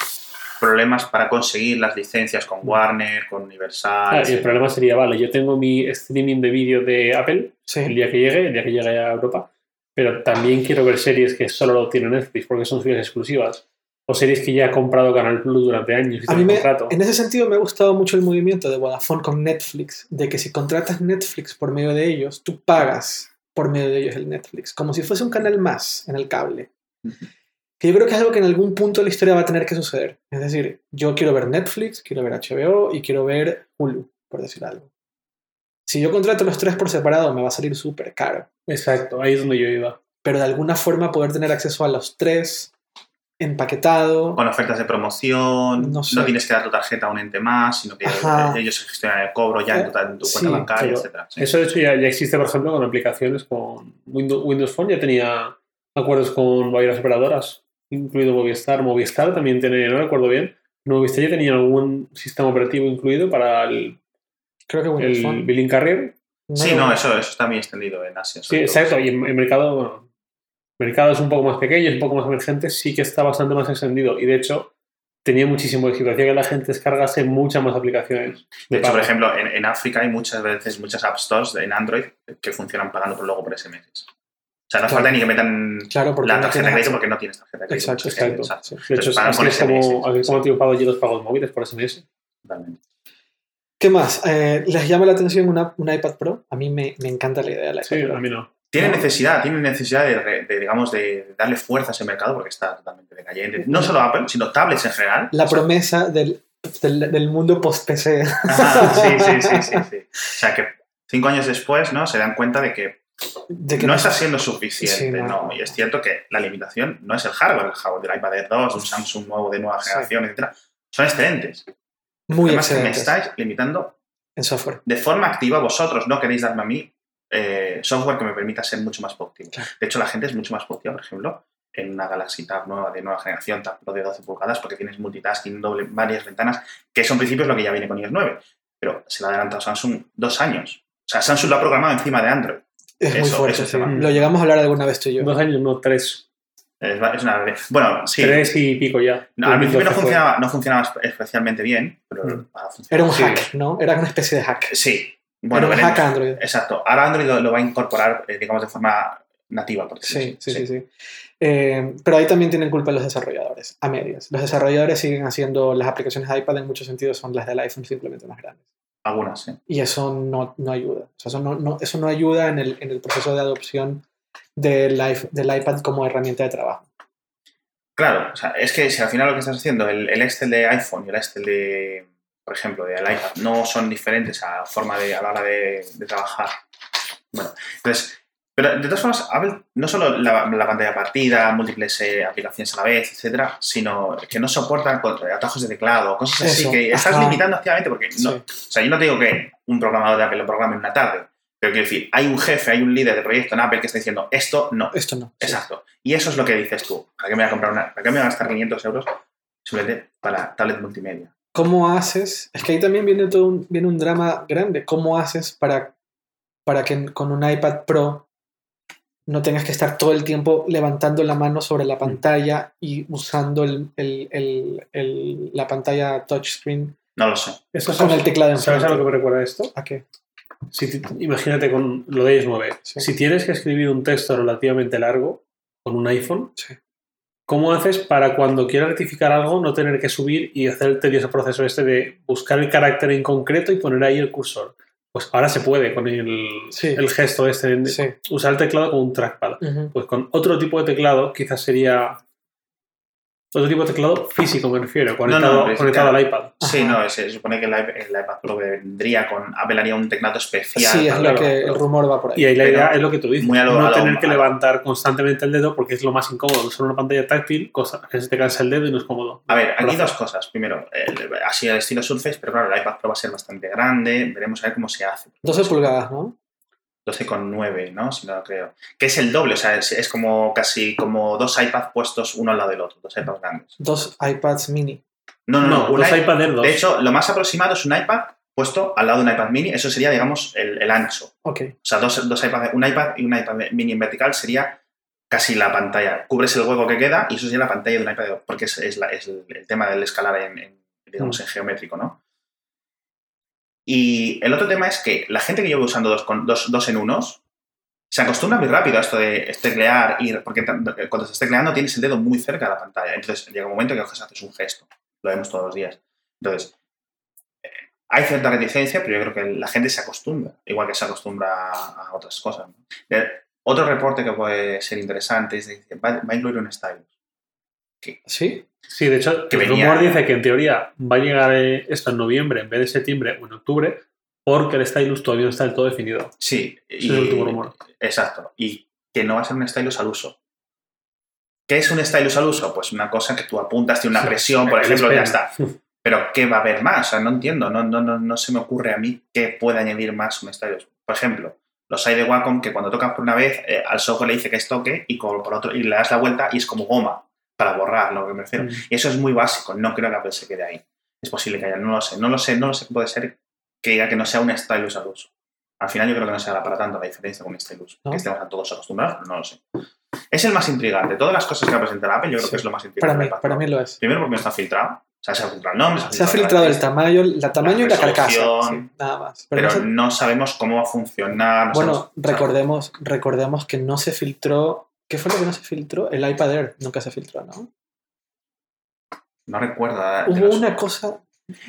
problemas para conseguir las licencias con Warner, con Universal. Ah, y el problema sería, vale, yo tengo mi streaming de vídeo de Apple el Sí. día que llegue, el día que llegue a Europa, pero también quiero ver series que solo lo tiene Netflix porque son series exclusivas. O series que ya ha comprado Canal Plus durante años y A mí me, en ese sentido me ha gustado mucho el movimiento de Vodafone con Netflix, de que si contratas Netflix por medio de ellos, tú pagas por medio de ellos el Netflix, como si fuese un canal más en el cable. Que yo creo que es algo que en algún punto de la historia va a tener que suceder. Es decir, yo quiero ver Netflix, quiero ver HBO y quiero ver Hulu, por decir algo. Si yo contrato los tres por separado, me va a salir súper caro. Exacto, ahí es donde yo iba. Pero de alguna forma poder tener acceso a los tres empaquetado. Con ofertas de promoción, No tienes que dar tu tarjeta a un ente más, sino que Ajá. ellos gestionan el cobro ya en tu, en tu Sí, cuenta bancaria. Sí. Eso de hecho ya, ya existe, por ejemplo, con aplicaciones con Windows, Windows Phone, ya tenía acuerdos con varias operadoras, incluido Movistar. Movistar también tiene, no recuerdo bien, Movistar ya tenía algún sistema operativo incluido para el, Creo que Windows el Phone. billing carrier. Sí, no, eso, eso está muy extendido en Asia. Sí, exacto. Y en, en mercado, bueno, mercado es un poco más pequeño, es un poco más emergente, sí que está bastante más extendido. Y de hecho, tenía muchísimo éxito. Hacía que la gente descargase muchas más aplicaciones. De hecho, pago. por ejemplo, en, en África hay muchas veces muchas App Stores en Android que funcionan pagando por luego por SMS. O sea, no hace Claro. falta ni que metan Claro, porque la no tarjeta de tienes crédito porque no tienes tarjeta de crédito. Exacto, exacto. Sí. De hecho, así es como, SMS, así es como triunfado allí los pagos móviles por SMS. Totalmente. ¿Qué más? Eh, ¿Les llama la atención una, un iPad Pro? A mí me, me encanta la idea del iPad Sí, Pro. a mí no. Tiene necesidad, tiene necesidad de, digamos, de darle fuerza a ese mercado porque está totalmente decayente. No solo Apple, sino tablets en general. La promesa del, del, del mundo post-PC. Sí, [LAUGHS] sí, sí, sí, sí. O sea, que cinco años después, ¿no? Se dan cuenta de que De que no está siendo suficiente, Sí, no. no. Y es cierto que la limitación no es el hardware, el hardware del iPad Air 2, un Samsung nuevo de nueva Sí. generación, etcétera. Son excelentes. muy Además, que me estáis limitando en software. de forma activa. Vosotros no queréis darme a mí eh, software que me permita ser mucho más productivo. Claro. De hecho, la gente es mucho más productiva, por ejemplo, en una Galaxy Tab nueva de nueva generación, Tab Pro de 12 pulgadas, porque tienes multitasking, doble, varias ventanas, que eso en principio es lo que ya viene con iOS 9. Pero se lo ha adelantado Samsung dos años. O sea, Samsung lo ha programado encima de Android. Es muy fuerte. eso es sí. tema. Lo llegamos a hablar alguna vez tú y yo. Dos años, no, tres. Es, es una... Bueno, sí. Tres y pico ya. No, al principio no 2012 fue. funcionaba, no funcionaba espe- especialmente bien, pero Mm. Era un Sí. hack, ¿no? Era una especie de hack. Sí. Bueno, hack a Android. Exacto. Ahora Android lo, lo va a incorporar, eh, digamos, de forma nativa. Por Sí, así. sí, sí, sí. Eh, pero ahí también tienen culpa los desarrolladores, a medias. Los desarrolladores siguen haciendo las aplicaciones de iPad en muchos sentidos son las del iPhone simplemente más grandes. Algunas, sí. Y eso no, no ayuda. O sea, eso, no, no- eso no ayuda en el, en el proceso de adopción del, del iPad como herramienta de trabajo. Claro, o sea, es que si al final lo que estás haciendo, el, el Excel de iPhone y el Excel de, por ejemplo, del iPad, no son diferentes a la forma de, a la hora de, de trabajar. Bueno, entonces, pero de todas formas, Apple no solo la, la pantalla partida, múltiples eh, aplicaciones a la vez, etcétera, sino que no soportan con- atajos de teclado, cosas así, Eso, que estás ajá. limitando activamente porque no, Sí. o sea, yo no te digo que un programador de Apple lo programe en una tarde, pero quiero decir, hay un jefe, hay un líder de proyecto en Apple que está diciendo esto no, Esto no. sí. Exacto. Y eso es lo que dices tú. ¿Para qué me voy a comprar una? ¿Para qué me voy a gastar 500 euros simplemente para tablet multimedia? ¿Cómo haces? Es que ahí también viene todo un, viene un drama grande. ¿Cómo haces para, para que con un iPad Pro no tengas que estar todo el tiempo levantando la mano sobre la pantalla y usando el, el- el- el- la pantalla touchscreen No lo sé. Eso con es- el teclado ¿Sabes a lo que me recuerda esto? ¿A qué? Si imagínate con lo de iOS 9. Sí. Si tienes que escribir un texto relativamente largo con un iPhone, Sí. ¿Cómo haces para cuando quieras rectificar algo no tener que subir y hacer el tedioso proceso este de buscar el carácter en concreto y poner ahí el cursor? Pues ahora se puede con el, Sí. el gesto este, Sí. usar el teclado como un trackpad. Pues con otro tipo de teclado quizás sería otro tipo de teclado físico, me refiero, conectado, pero es conectado claro. al iPad. Sí, Ajá. no, se supone que el iPad, el iPad Pro vendría con. Apple haría un teclado especial. Sí, es lo que el rumor va por ahí. Y ahí la idea es lo que tú dices, muy no tener que levantar constantemente el dedo porque es lo más incómodo. Usar una pantalla táctil, cosa que se te cansa el dedo y no es cómodo. A ver, aquí dos cosas. Primero, el- así al estilo Surface, pero claro, el iPad Pro va a ser bastante grande. Veremos a ver cómo se hace. 12 pulgadas, ¿no? 12,9, ¿no? Si no lo creo. Que es el doble, o sea, es, es como casi como dos iPads puestos uno al lado del otro, dos iPads grandes. Dos iPads mini. No, no, no. No, un dos iPad- iPad Air 2. De hecho, lo más aproximado es un iPad puesto al lado de un iPad mini. Eso sería, digamos, el, el ancho. Ok. O sea, dos, dos iPads, un iPad y un iPad mini en vertical sería casi la pantalla. Cubres el hueco que queda y eso sería la pantalla de un iPad, porque es, es la- es el, el tema del escalar en, en, digamos, Mm. en geométrico, ¿no? Y el otro tema es que la gente que lleva usando dos, dos, dos en unos se acostumbra muy rápido a esto de teclear, y, porque cuando estás tecleando tienes el dedo muy cerca de la pantalla. Entonces llega un momento que haces un gesto. Lo vemos todos los días. Entonces, eh, hay cierta reticencia, pero yo creo que la gente se acostumbra, igual que se acostumbra a otras cosas. Eh, Otro reporte que puede ser interesante es que va, va a incluir un stylus. ¿Sí? Sí, de hecho, Que el venía- rumor dice que en teoría va a llegar eh, esto en noviembre en vez de septiembre o en octubre porque el stylus todavía no está del todo definido. Sí, Ese es el último rumor. Exacto. Y que no va a ser un stylus al uso. ¿Qué es un stylus al uso? Pues una cosa que tú apuntas, tiene una presión, por ejemplo, ya está. Pero ¿qué va a haber más? O sea, no entiendo, no, no, no, no se me ocurre a mí qué puede añadir más un stylus. Por ejemplo, los hay de Wacom que cuando tocas por una vez, eh, al software le dice que es toque y con- por otro, y le das la vuelta y es como goma para borrar, lo que me refiero. Mm. Y eso es muy básico, no creo que Apple se quede ahí. Es posible que haya, no lo sé, no lo sé, no lo sé, puede ser que diga que no sea un stylus al uso. Al final yo creo que no será para tanto la diferencia con un stylus, ¿No? que estemos a todos acostumbrados, pero no lo sé. Es el más intrigante. De todas las cosas que va a presentar Apple, yo creo Sí. que es lo más Para intrigante. mí, del iPad para mí lo es. Primero porque no está filtrado. O sea, se ha filtrado el nombre, Se ha filtrado el la tamaño, la tamaño y la carcasa. sí, nada más. Pero, Pero no se- no sabemos cómo va a funcionar. no bueno, sabemos- recordemos, recordemos que no se filtró. ¿Qué fue lo que no se filtró? El iPad Air nunca se filtró, ¿no? No recuerdo. de Hubo los- una cosa.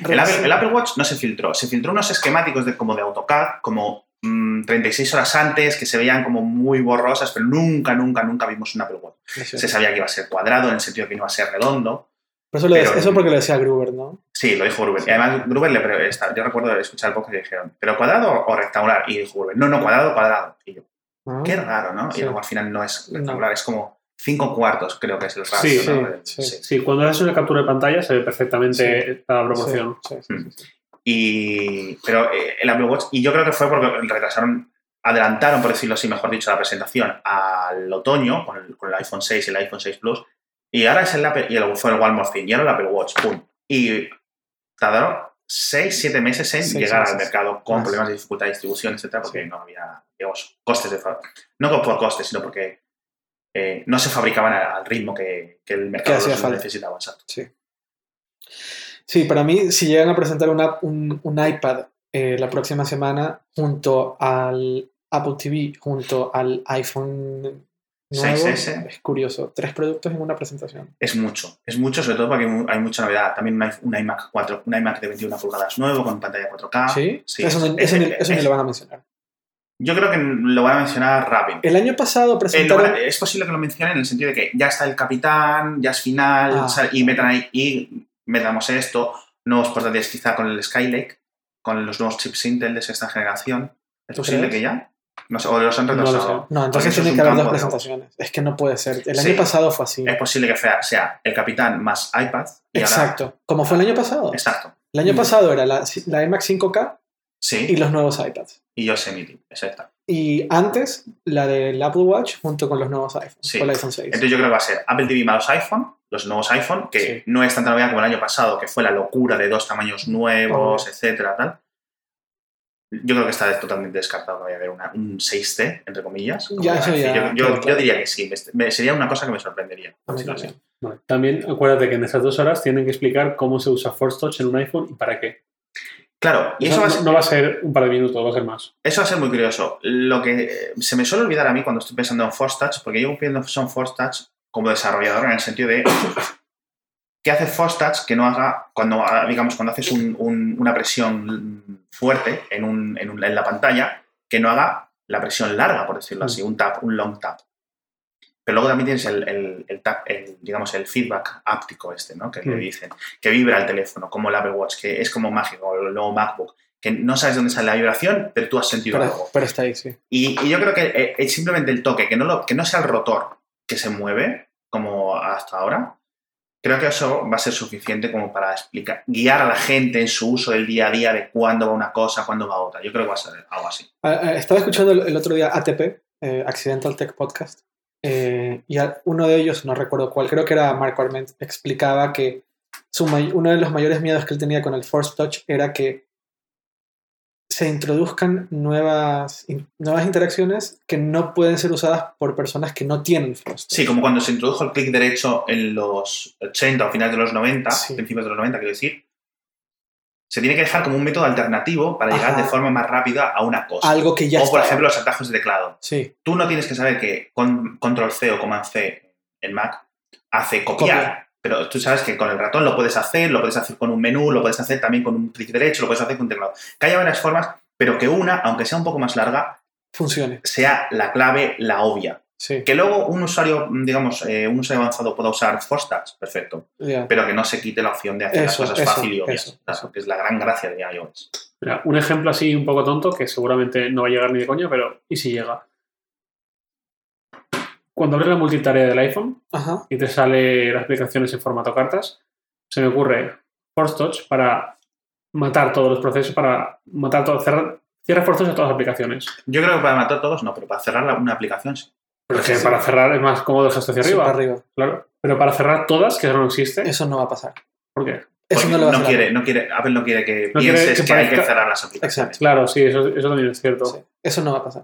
El Apple, el Apple Watch no se filtró. Se filtró unos esquemáticos de, como de AutoCAD, como mm, 36 horas antes, que se veían como muy borrosas, pero nunca, nunca, nunca vimos un Apple Watch. Se sabía que iba a ser cuadrado, en el sentido de que no iba a ser redondo. Pero eso, pero- porque lo decía Gruber, ¿no? Sí, lo dijo Gruber. Y además, Gruber le yo recuerdo escuchar el podcast y dijeron, ¿pero cuadrado o rectangular? Y dijo Gruber, no, no, cuadrado, cuadrado. Y yo, Ah, qué raro, ¿no? Sí. Y luego al final no es No. rectangular, es como cinco cuartos, creo que es el ratio, Sí, ¿no? sí, sí. Sí, cuando haces una captura de pantalla se ve perfectamente la proporción. Sí, sí, sí, sí. Y, pero eh, el Apple Watch, y yo creo que fue porque retrasaron, adelantaron, por decirlo así, mejor dicho, la presentación al otoño con el, con el iPhone 6 y el iPhone 6 Plus. Y ahora es el Apple, y el, fue el One More Thing, y ahora el Apple Watch, pum. Y tardaron 6, 7 meses en Seis llegar al mercado con Más. problemas de dificultad de distribución, etcétera, porque no había, digamos, costes de No por costes, sino porque eh, no se fabricaban al, ritmo que, que el mercado los necesitaba. Exacto. Sí. Sí, para mí, si llegan a presentar una- un, un iPad eh, la próxima semana junto al Apple TV, junto al iPhone nuevo. 6S. Es curioso. Tres productos en una presentación. Es mucho, es mucho, sobre todo porque hay mu- hay mucha novedad. También un i- un iMac 4, un iMac de 21 pulgadas nuevo con pantalla 4K. ¿Sí? sí, eso, no- es- eso ni, es- eso ni es- lo van a mencionar. Yo creo que lo van a mencionar rápido. El año pasado presentaron... a- es posible que lo mencionen en el sentido de que ya está el capitán, ya es final, Ah. y metan ahí, y metamos esto, nuevos portátiles quizá con el Skylake, con los nuevos chips Intel de sexta generación. ¿Es ¿Tú posible crees? que ya? No sé, o los han No retrasado. No, Porque entonces tiene que haber dos presentaciones. Es que no puede ser. El Sí. año pasado fue así. Es posible que sea, el capitán más iPad. Y ahora- Exacto. Como fue el año pasado. exacto. El año Mm. pasado era la, la iMac 5K Sí. y los nuevos iPads. Y Yosemite, exacto. Y antes, la del Apple Watch junto con los nuevos iPhones. Sí. Con el iPhone 6. Entonces yo creo que va a ser Apple TV más los iPhone, los nuevos iPhone, que Sí. no es tanta novedad como el año pasado, que fue la locura de dos tamaños nuevos, Oh. etcétera, tal. Yo creo que está totalmente descartado que vaya a haber una- un 6T, entre comillas. Ya, eso ya, Yo, yo- claro, yo claro. diría que sí, me- sería una cosa que me sorprendería. También. sí. Vale. También acuérdate que en esas dos horas tienen que explicar cómo se usa Force Touch en un iPhone y para qué. Claro, y Eso eso va, a no, ser, no va a ser un par de minutos, va a ser más. eso va a ser muy curioso. Lo que eh, se me suele olvidar a mí cuando estoy pensando en Force Touch, porque yo pienso en Force Touch como desarrollador en el sentido de ¿Qué hace Force Touch que no haga, cuando, ah, digamos, cuando haces un- un- una presión fuerte en, un- en un- en la pantalla, que no haga la presión larga, por decirlo así, un tap, un long tap? Pero luego también tienes el, el- el tap, el, digamos, el feedback áptico este, ¿no? Que le Mm. dicen, que vibra el teléfono, como el Apple Watch, que es como mágico, el nuevo MacBook, que no sabes dónde sale la vibración, pero tú has sentido Pero, algo. pero está ahí, sí. Y, y yo creo que eh, es simplemente el toque, que no, lo, que no sea el rotor que se mueve, como hasta ahora, creo que eso va a ser suficiente como para explicar, guiar a la gente en su uso del día a día de cuándo va una cosa, cuándo va otra. Yo creo que va a ser algo así. Ah, ah, Estaba escuchando el, otro día ATP, eh, Accidental Tech Podcast, eh, y uno de ellos, no recuerdo cuál, creo que era Marco Arment, explicaba que su uno de los mayores miedos que él tenía con el Force Touch era que se introduzcan nuevas, in- nuevas interacciones que no pueden ser usadas por personas que no tienen Touch. Sí, como cuando se introdujo el clic derecho en los 80 o finales de los 90, Sí. principios de los 90, quiero decir, se tiene que dejar como un método alternativo para llegar de forma más rápida a una cosa. Algo que ya o, por ejemplo, los atajos de teclado. Sí, tú no tienes que saber que con control C o command C en Mac hace copiar. Copia. Pero tú sabes que con el ratón lo puedes hacer, lo puedes hacer con un menú, lo puedes hacer también con un clic derecho, lo puedes hacer con un teclado. Que haya varias formas, pero que una, aunque sea un poco más larga, funcione. sea la clave, la obvia. Sí, Que luego un usuario, digamos, eh, un usuario avanzado pueda usar Force Touch, perfecto. Pero que no se quite la opción de hacer Eso, las cosas eso, fácil y obvias. eso. Que es la gran gracia de iOS. Mira, un ejemplo así un poco tonto, que seguramente no va a llegar ni de coña, pero ¿y si llega? Cuando abres la multitarea del iPhone Ajá. y te sale las aplicaciones en formato cartas, se me ocurre Force Touch para matar todos los procesos, para matar todo, cerrar, cierra Force Touch a todas las aplicaciones. Yo creo que para matar todos no, pero para cerrar una aplicación sí. Pero es que Sí. para cerrar es más cómodo gesto hacia Sí, arriba. para arriba. Claro. Pero para cerrar todas, que eso no existe, Eso no va a pasar. ¿por qué? Eso no lo va a hacer. quiere, no quiere, Apple no quiere que No quiere pienses que que, hay que cerrar las aplicaciones. Claro, sí, eso, eso también es cierto. Sí, Eso no va a pasar.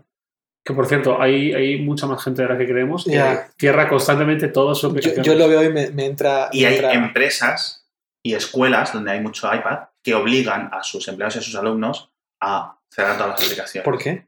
Que por cierto, hay, hay mucha más gente de la que creemos que cierra constantemente todas sus Yo, yo lo veo y me, me entra. Y me hay entra- empresas y escuelas donde hay mucho iPad que obligan a sus empleados y a sus alumnos a cerrar todas las aplicaciones. ¿Por qué?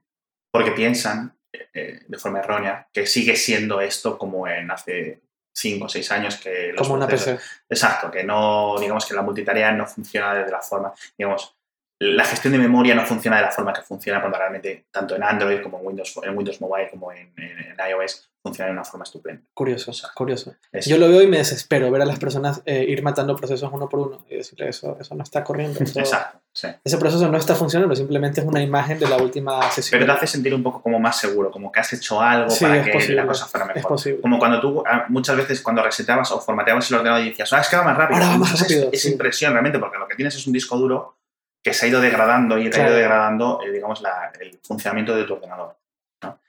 Porque piensan, eh, de forma errónea, que sigue siendo esto como en hace 5 o 6 años que los Como una procesos- PC. Exacto, que no, digamos que la multitarea no funciona de la forma, digamos, la gestión de memoria no funciona de la forma que funciona cuando realmente, tanto en Android como en Windows, en Windows Mobile como en, en- en iOS, funciona de una forma estupenda. Curioso, curioso. Es- Yo lo veo y me desespero ver a las personas eh, ir matando procesos uno por uno y decirle eso, eso no está corriendo. [LAUGHS] eso- Exacto, sí. ese proceso no está funcionando, simplemente es una imagen de la última sesión. Pero te hace sentir un poco como más seguro, como que has hecho algo Sí, para es que posible, la cosa fuera es mejor. posible. Como cuando tú, ah, muchas veces cuando reseteabas o formateabas el ordenador y decías, ah, es que va más rápido. Ahora va más rápido, Es, sí. impresión realmente, porque lo que tienes es un disco duro que se ha ido degradando y ha ido degradando, eh, digamos, la- el funcionamiento de tu ordenador. ¿no?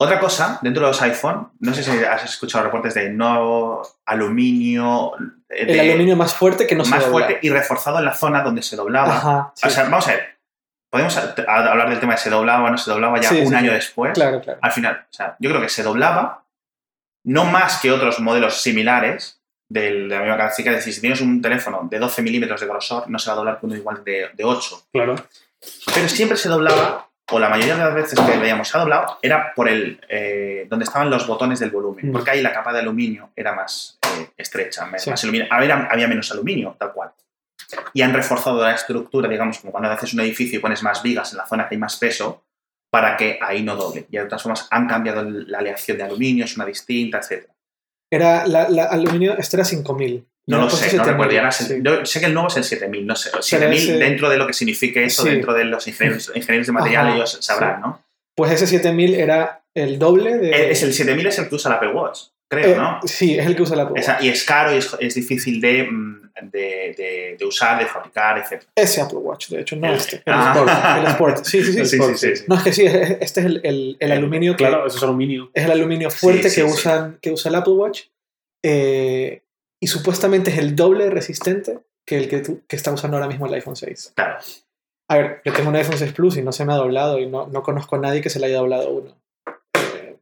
Otra cosa, dentro de los iPhone, no sé si has escuchado reportes de nuevo aluminio, eh, el aluminio más fuerte que no se más dobla. fuerte y reforzado en la zona donde se doblaba. Ajá, sí. O sea, vamos a ver, podemos hablar del tema de se doblaba o no se doblaba ya Sí, un sí, año después. claro, claro. Al final, o sea, yo creo que se doblaba, no más que otros modelos similares del- de la misma característica. Es decir, si tienes un teléfono de 12 milímetros de grosor, no se va a doblar con igual de, de 8. Claro. Pero siempre se doblaba o la mayoría de las veces que veíamos se ha doblado, era por el eh, donde estaban los botones del volumen, Mm. porque ahí la capa de aluminio era más eh, estrecha, más, Sí. más aluminio. Había, había menos aluminio, tal cual. Y han reforzado la estructura, digamos, como cuando haces un edificio y pones más vigas en la zona que hay más peso, para que ahí no doble. Y de otras formas han cambiado la aleación de aluminio, es una distinta, etc. Era la, la aluminio, este era 5000. No Yo lo sé, no 7000, recuerdo. ya no sí. Yo sé que el nuevo es el 7000, no sé. 7000 ese- dentro de lo que signifique eso, Sí. dentro de los ingenieros, [LAUGHS] ingenieros de material, Ajá, ellos sabrán, sí. ¿no? Pues ese 7000 era el doble de. Eh, Es el 7000 es el que usa el Apple Watch, creo, Eh, ¿no? Sí, es el que usa la Apple Esa- Watch. y es caro y es, es difícil de, mm, de, de- de usar, de fabricar, etc. Ese Apple Watch, de hecho, no El- este. El Ah. Sport. El Sport. Sí, sí, sí. [LAUGHS] Sí, sí, sí, sí. No, es que sí, es- este es el, el- el El- aluminio que, Claro, eso es aluminio. es el aluminio fuerte Sí, sí, que, sí. usan, que usa el Apple Watch. eh, y supuestamente es el doble resistente que el que, tú- que está usando ahora mismo el iPhone 6. Claro. A ver, yo tengo un iPhone 6 Plus y no se me ha doblado y no, no conozco a nadie que se le haya doblado uno.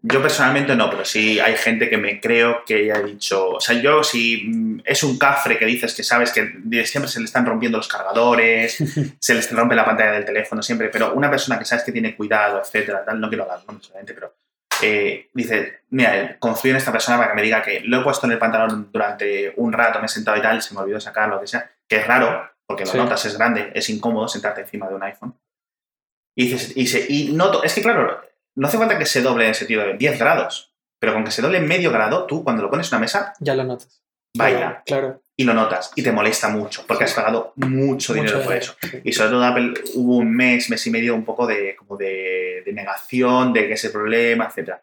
Eh, Yo personalmente no, pero sí hay gente que me creo que ha dicho. O sea, yo si mm, es un cafre que dices que sabes que siempre se le están rompiendo los cargadores, [LAUGHS] se les rompe la pantalla del teléfono siempre, pero una persona que sabes que tiene cuidado, etcétera, tal, no quiero hablar nombres solamente, pero eh, dice, mira, confío en esta persona para que me diga que lo he puesto en el pantalón durante un rato, me he sentado y tal, se me olvidó sacar lo que sea, que es raro, porque lo Sí. notas, es grande, es incómodo sentarte encima de un iPhone. Y, dices, y, se- y noto, es que claro, no hace falta que se doble en el sentido de 10 grados, pero con que se doble medio grado, tú cuando lo pones en una mesa, ya lo notas. baila Claro. y lo notas y te molesta mucho porque has pagado mucho dinero por eso. sí. Y sobre todo Apple hubo un mes, mes y medio un poco de, como de, de negación de que ese problema, etc.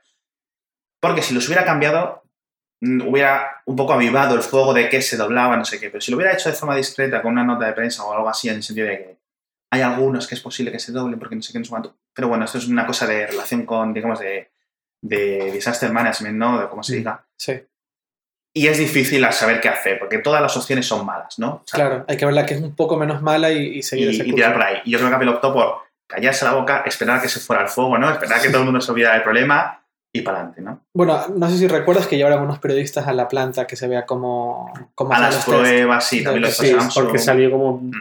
Porque si los hubiera cambiado, mm, hubiera un poco avivado el fuego de que se doblaba, no sé qué. Pero si lo hubiera hecho de forma discreta, con una nota de prensa o algo así, en el sentido de que hay algunos que es posible que se doblen porque no sé qué, no sé cuánto. Pero bueno, esto es una cosa de relación con, digamos, de, de disaster management, ¿no? De cómo se Mm. diga. Sí, Y es difícil saber qué hacer, porque todas las opciones son malas, ¿no? O sea, claro. Hay que ver la que es un poco menos mala y, y seguir ese y, y curso. tirar por ahí. Y yo creo que Apple optó por callarse la boca, esperar a que se fuera el fuego, ¿no? Esperar a que todo el mundo se olvidara del problema y para adelante, ¿no? Bueno, no sé si recuerdas que llevaron unos periodistas a la planta que se vea cómo, cómo A las los test. pruebas, sí, también lo hizo Sí, porque salió como Mm.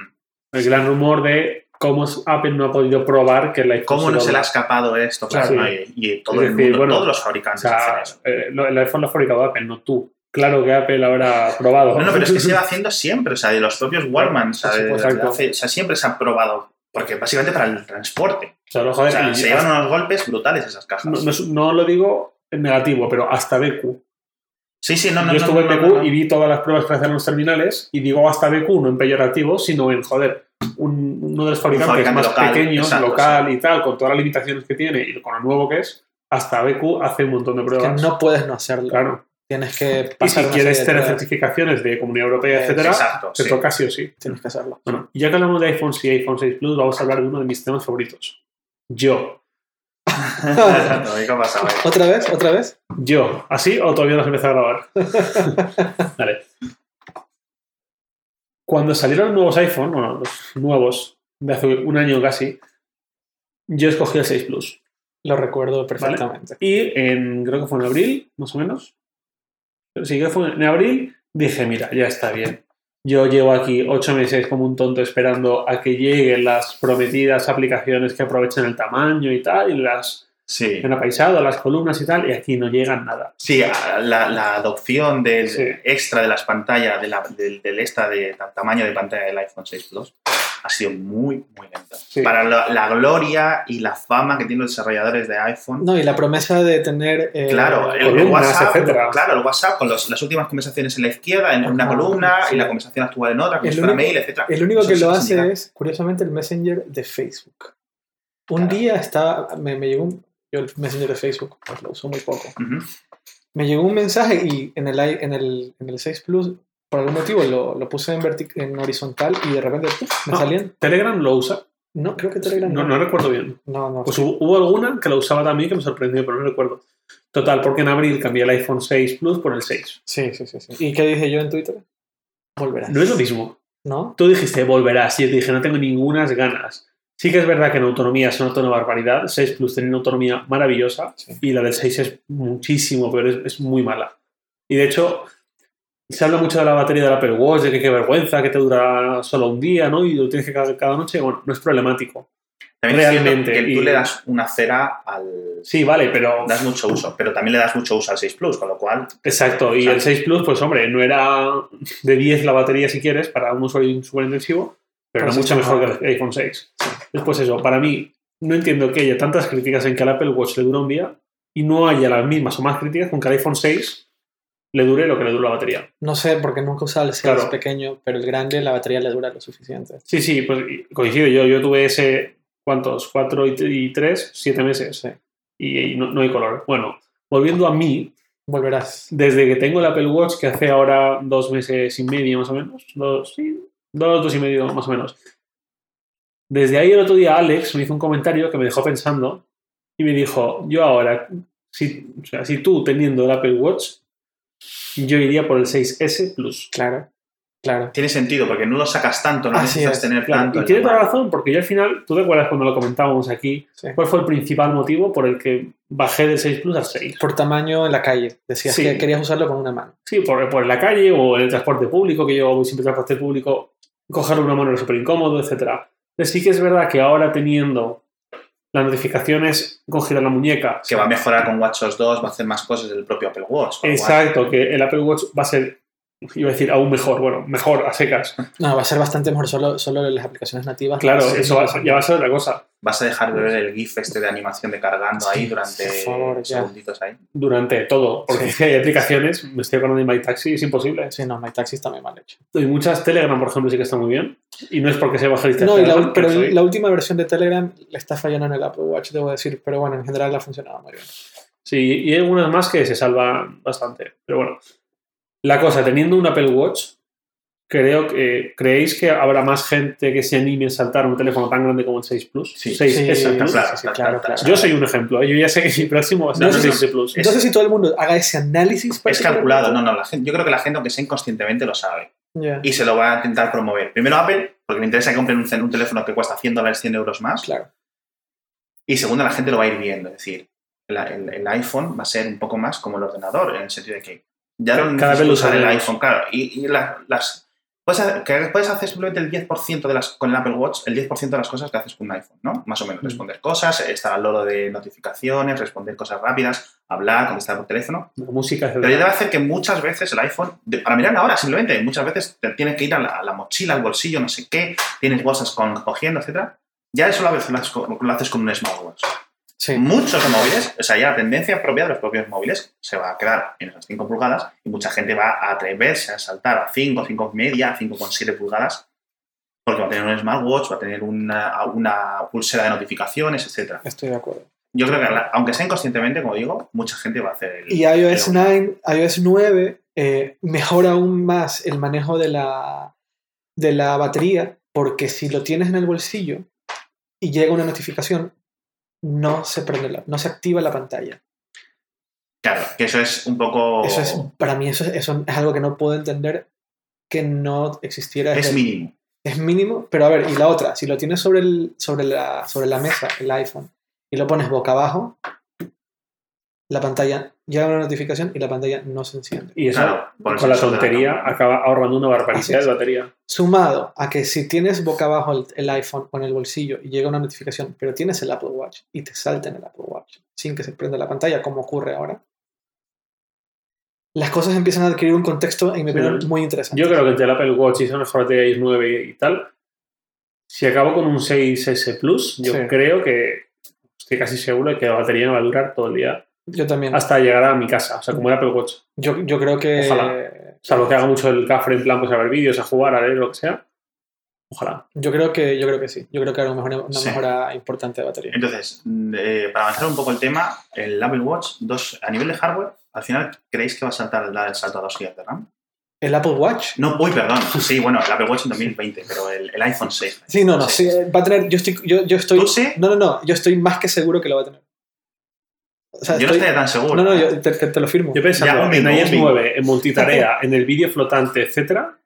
el gran rumor de cómo Apple no ha podido probar que el iPhone ¿Cómo no se le ha escapado esto? Claro, Sí. ¿no? y, y todo Es el decir, mundo, bueno, todos los O fabricantes sea, hacen eso. eh, el iPhone lo ha fabricado Apple, no tú. Claro que Apple habrá probado. No, no, pero es que se va [LAUGHS] haciendo siempre, o sea, de los propios Wallman, o sea, Sí, de- de exacto. hace- o sea, siempre se han probado, porque básicamente para el transporte. O sea, no, O joder, sea, se llevan unos golpes brutales esas cajas. no, no es- no lo digo en negativo, pero hasta BQ. sí, sí, no, no, Yo estuve en BQ y vi todas las pruebas que hacen los terminales y digo hasta BQ no en peyorativo, sino en, joder, un- uno de los fabricantes fabricante más local, pequeños, exacto, local y tal, con todas las limitaciones que tiene y con lo nuevo que es, hasta BQ hace un montón de Que pruebas. no puedes no hacerlo. Claro. Tienes que Y si pasar quieres tener pruebas. certificaciones de Comunidad Europea, Eh, etcétera, Exacto, te sí. toca sí o sí. Tienes que hacerlo. Bueno, ya que hablamos de iPhone y iPhone 6 Plus, vamos a hablar de uno de mis temas favoritos. Yo. ¿Otra vez? ¿Otra vez? Yo. ¿Así o todavía no se empieza a grabar? [LAUGHS] vale. Cuando salieron los nuevos iPhone, bueno, los nuevos, de hace un año casi, yo escogí el 6 Plus. Lo recuerdo perfectamente. Y en, creo que fue en abril, más o menos. Sí, que fue en abril, dije, mira, ya está bien. Yo llevo aquí ocho meses como un tonto esperando a que lleguen las prometidas aplicaciones que aprovechen el tamaño y tal, y las Sí. han apaisado, las columnas y tal, y aquí no llegan nada. Sí, la, la adopción del Sí. extra de las pantallas, de la- del, del extra de ta- tamaño de pantalla del iPhone 6 Plus, ha sido muy, muy lenta. Sí. Para la, la gloria y la fama que tienen los desarrolladores de iPhone. No, y la promesa de tener. eh, Claro, el, el columnas, WhatsApp, etcétera. claro, el WhatsApp con los- las últimas conversaciones en la izquierda, en una Ajá, columna, sí. y la conversación actual en otra, El fuera único- mail, etc. El único Eso que lo hace es, curiosamente, el Messenger de Facebook. Un Claro. día estaba, me, me llegó un, yo el Messenger de Facebook, pues lo uso muy poco. Ujú. Me llegó un mensaje y en el, en el, en el 6 Plus, por algún motivo, lo, lo puse en, en horizontal y de repente ¡puf! me Ah. salían. ¿Telegram lo usa? No, creo que Telegram No, no recuerdo bien. No, no. Pues hubo, hubo alguna que lo usaba también que me sorprendió, pero no recuerdo. Total, porque en abril cambié el iPhone 6 Plus por el 6. Sí, sí, sí, sí. ¿Y qué dije yo en Twitter? Volverás. No es lo mismo. ¿No? Tú dijiste, volverás. Y yo te dije, no tengo ninguna ganas. Sí que es verdad que en autonomía se nota una barbaridad. 6 Plus tiene una autonomía maravillosa Sí. y la del 6 es muchísimo, pero es, es muy mala. Y de hecho, se habla mucho de la batería del Apple Watch, de que qué vergüenza, que te dura solo un día, ¿no? Y lo tienes que cargar cada noche. Bueno, no es problemático. También es realmente. que tú y- le das una cera al... Sí, vale, pero. Das mucho uso, pero también le das mucho uso al 6 Plus, con lo cual... Exacto, y el 6 Plus, pues hombre, no era de 10 la batería si quieres para un usuario súper intensivo, pero era sí mucho mejor mal. que el iPhone 6. Después eso, para mí, no entiendo que haya tantas críticas en que al Apple Watch le dura un día y no haya las mismas o más críticas con que al iPhone 6 le dure lo que le dura la batería. No sé, porque nunca usado el 6 Claro. pequeño, pero el grande la batería le dura lo suficiente. Sí, sí, pues coincido, yo, yo tuve ese, ¿cuántos? 4 y 3, 7 meses Sí. y, y no, no hay color. Bueno, volviendo a mí, Volverás. desde que tengo el Apple Watch, que hace ahora dos meses y medio más o menos, dos, sí, dos, dos y medio más o menos. Desde ahí el otro día Alex me hizo un comentario que me dejó pensando y me dijo, yo ahora, si, o sea, si tú teniendo el Apple Watch, yo iría por el 6S Plus. Claro. Claro. Tiene sentido, porque no lo sacas tanto, no Así necesitas es, tener Claro, tanto... y en tiene la toda la razón, porque yo al final, tú te acuerdas cuando lo comentábamos aquí, Sí. cuál fue el principal motivo por el que bajé del 6 Plus al 6. Por tamaño en la calle. Decías Sí. que querías usarlo con una mano. Sí, por, por la calle o en el transporte público, que yo voy siempre en transporte público, cogerlo una mano era súper incómodo, etc. Sí que es verdad que ahora teniendo las notificaciones cogidas en la muñeca, Que va a mejorar con WatchOS 2, va a hacer más cosas del propio Apple Watch. con exacto, que el Apple Watch va a ser, iba a decir, aún mejor, bueno, mejor a secas. No, va a ser bastante mejor solo, solo las aplicaciones nativas. Claro, Sí, eso va- ya va a ser otra cosa. Vas a dejar de ver el GIF este de animación de cargando ahí durante favor, ya. segunditos ahí. Durante todo, porque Sí. hay aplicaciones, me estoy acordando de MyTaxi, es imposible. Sí, no, MyTaxi está muy mal hecho. Y muchas Telegram, por ejemplo, sí que está muy bien. Y no es porque sea evangelista. No, y la, Telegram, pero soy- la última versión de Telegram le está fallando en el Apple Watch, debo decir. Pero bueno, en general ha funcionado muy bien. Sí, y hay algunas más que se salvan bastante. Pero bueno, la cosa, teniendo un Apple Watch, creo que ¿creéis que habrá más gente que se anime a saltar un teléfono tan grande como el 6 Plus? Sí. 6 Sí, S sí, Plus. claro, sí. Yo soy un ejemplo. ¿eh? Yo ya sé que mi próximo va a ser No, el no, 6 Plus. Es- No sé si todo el mundo haga ese análisis. Es calculado, no, no, la gente, yo creo que la gente, aunque sea inconscientemente, lo sabe. Y se lo va a intentar promover. Primero Apple, porque le interesa que compren un, teléfono que cuesta 100 dólares, 100 euros más. Claro. Y segundo, la gente lo va a ir viendo. Es decir, el, el- el iPhone va a ser un poco más como el ordenador, en el sentido de que ya no Cada vez usar el iPhone, claro. Y, y la- las. Puedes hacer, que puedes hacer simplemente el 10% de las, con el Apple Watch, el 10% de las cosas que haces con un iPhone, ¿no? Más o menos. Mm. Responder cosas, estar al loro de notificaciones, responder cosas rápidas, hablar, contestar por teléfono. La música, Pero ya te va a etc. hacer que muchas veces el iPhone, para mirar la hora simplemente, muchas veces te tienes que ir a la, a la mochila, al bolsillo, no sé qué, tienes cosas con, cogiendo, etcétera. Ya eso lo haces, lo haces con un smartwatch. Sí. Muchos móviles, o sea, ya la tendencia propia de los propios móviles se va a quedar en esas 5 pulgadas y mucha gente va a atreverse a saltar a 5, 5 y media, 5,7 pulgadas, porque va a tener un smartwatch, va a tener una, una pulsera de notificaciones, etcétera. Estoy de acuerdo. Yo creo que, aunque sea inconscientemente, como digo, mucha gente va a hacer el. Y iOS el- 9, iOS 9 eh, mejora aún más el manejo de la, de la batería, porque si lo tienes en el bolsillo y llega una notificación, no se prende la- no se activa la pantalla. Claro, que eso es un poco. Eso es, para mí eso es, eso es algo que no puedo entender que no existiera. es mínimo. es mínimo, pero a ver, y la otra, si lo tienes sobre, el, sobre, la, sobre la mesa, el iPhone, y lo pones boca abajo, la pantalla llega una notificación y la pantalla no se enciende. Y eso, Claro, con la tontería, acaba ahorrando una barbaridad de batería. Sumado a que si tienes boca abajo el, el iPhone o en el bolsillo y llega una notificación, pero tienes el Apple Watch y te salta en el Apple Watch sin que se prenda la pantalla, como ocurre ahora, las cosas empiezan a adquirir un contexto, en mi opinión, Pero muy interesante. Yo creo que entre el Apple Watch y batería y 9 y tal, si acabo con un 6S Plus, yo Sí. creo que estoy casi seguro de que la batería me va a durar todo el día Yo también. hasta llegar a mi casa, o sea, como el Apple Watch. Yo, yo creo que... Ojalá. Salvo que haga mucho el cafre en plan, pues a ver vídeos, a jugar, a leer, lo que sea. Ojalá. Yo creo que, yo creo que sí. Yo creo que hará una mejora, una Sí. mejora importante de batería. Entonces, mm, eh, para avanzar un poco el tema, el Apple Watch, dos, a nivel de hardware, al final, ¿creéis que va a saltar dar el salto a 2 GB de RAM? ¿El Apple Watch? No, uy, perdón. Sí, bueno, el Apple Watch en 2020, pero el, el iPhone 6. Sí, no, no. Sí, va a tener. Yo estoy. Yo, yo estoy ¿Tú sí? No, no, no. Yo estoy más que seguro que lo va a tener. O sea, Yo no estoy- estaría tan seguro. No, no, ¿eh? yo te, te- te lo firmo. Yo un en iOS un bingo. 9, en multitarea, en el vídeo flotante, etcétera.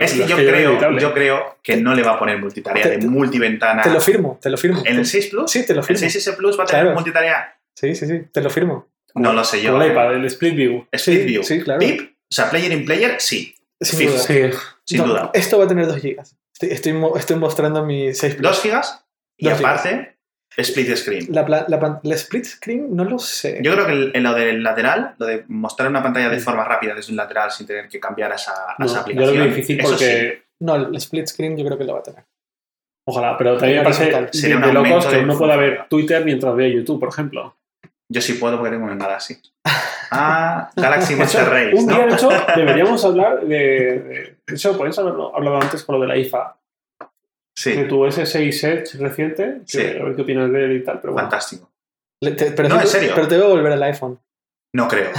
es que yo, que creo, yo creo que no le va a poner multitarea Te- de te- multiventana. Te lo firmo, te lo firmo. ¿En el 6 Plus? Sí, te lo ¿El firmo. 6S Plus va a tener Claro. multitarea? Sí, sí, sí, te lo firmo. No lo sé yo. Como el ¿eh? iPad, el Split View. Split Sí, View. sí, claro. PIP, o sea, player in player, sí. Sin Sí, duda. Sí. Sin No, duda. Esto va a tener 2 GB. Estoy, estoy, estoy mostrando mi 6 Plus. ¿2 gigas? Y aparte, split screen. La, la la split screen no lo sé. Yo creo que el- en lo del lateral, lo de mostrar una pantalla de forma rápida desde un lateral sin tener que cambiar a esa, a No, esa yo aplicación. lo veo difícil eso porque. No, el split screen yo creo que lo va a tener. Ojalá, pero también me parece Sería un de locos que uno pueda ver. Twitter mientras ve YouTube, por ejemplo. Yo sí puedo porque tengo un Galaxy. Ah, Galaxy [LAUGHS] Master Race. un día, ¿no? de hecho, [LAUGHS] deberíamos hablar de. De, de hecho, podéis haberlo hablado antes con lo de la IFA. De Sí, tu S6 Edge reciente. que Sí. A ver qué opinas de él y tal. Pero bueno. fantástico. Le- te- pero No, en serio. Pero te voy a volver al iPhone. No creo.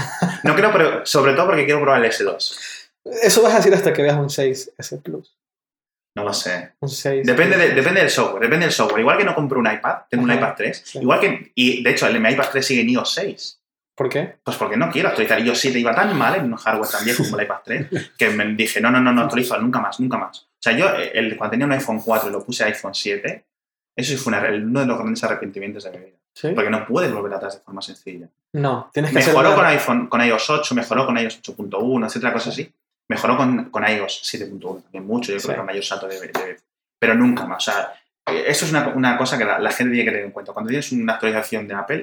No creo, pero sobre todo porque quiero probar el S2. Eso vas a decir hasta que veas un 6S Plus. No lo sé. Un 6. Depende, de- depende del software, depende del software. Igual que no compro un iPad, tengo un iPad 3. sí. Igual que, y de hecho, el mi iPad 3 sigue en iOS 6. ¿Por qué? Pues porque no quiero actualizar. iOS 7 iba tan mal en un hardware tan viejo como el iPad 3 que me dije, no, no, no, no actualizo nunca más, nunca más. O sea, yo eh, el, cuando tenía un iPhone 4 y lo puse a iPhone 7, eso sí fue una- uno de los grandes arrepentimientos de mi vida. ¿Sí? Porque no puedes volver atrás de forma sencilla. No, tienes que Mejoró con iPhone, con iOS 8, mejoró con iOS 8.1, etcétera, cosas así. Mejoró con, con iOS 7.1 también mucho, yo creo Sí. que un mayor salto de, de- Pero nunca más. O sea, eh, eso es una, una cosa que la, la gente tiene que tener en cuenta. Cuando tienes una actualización de Apple,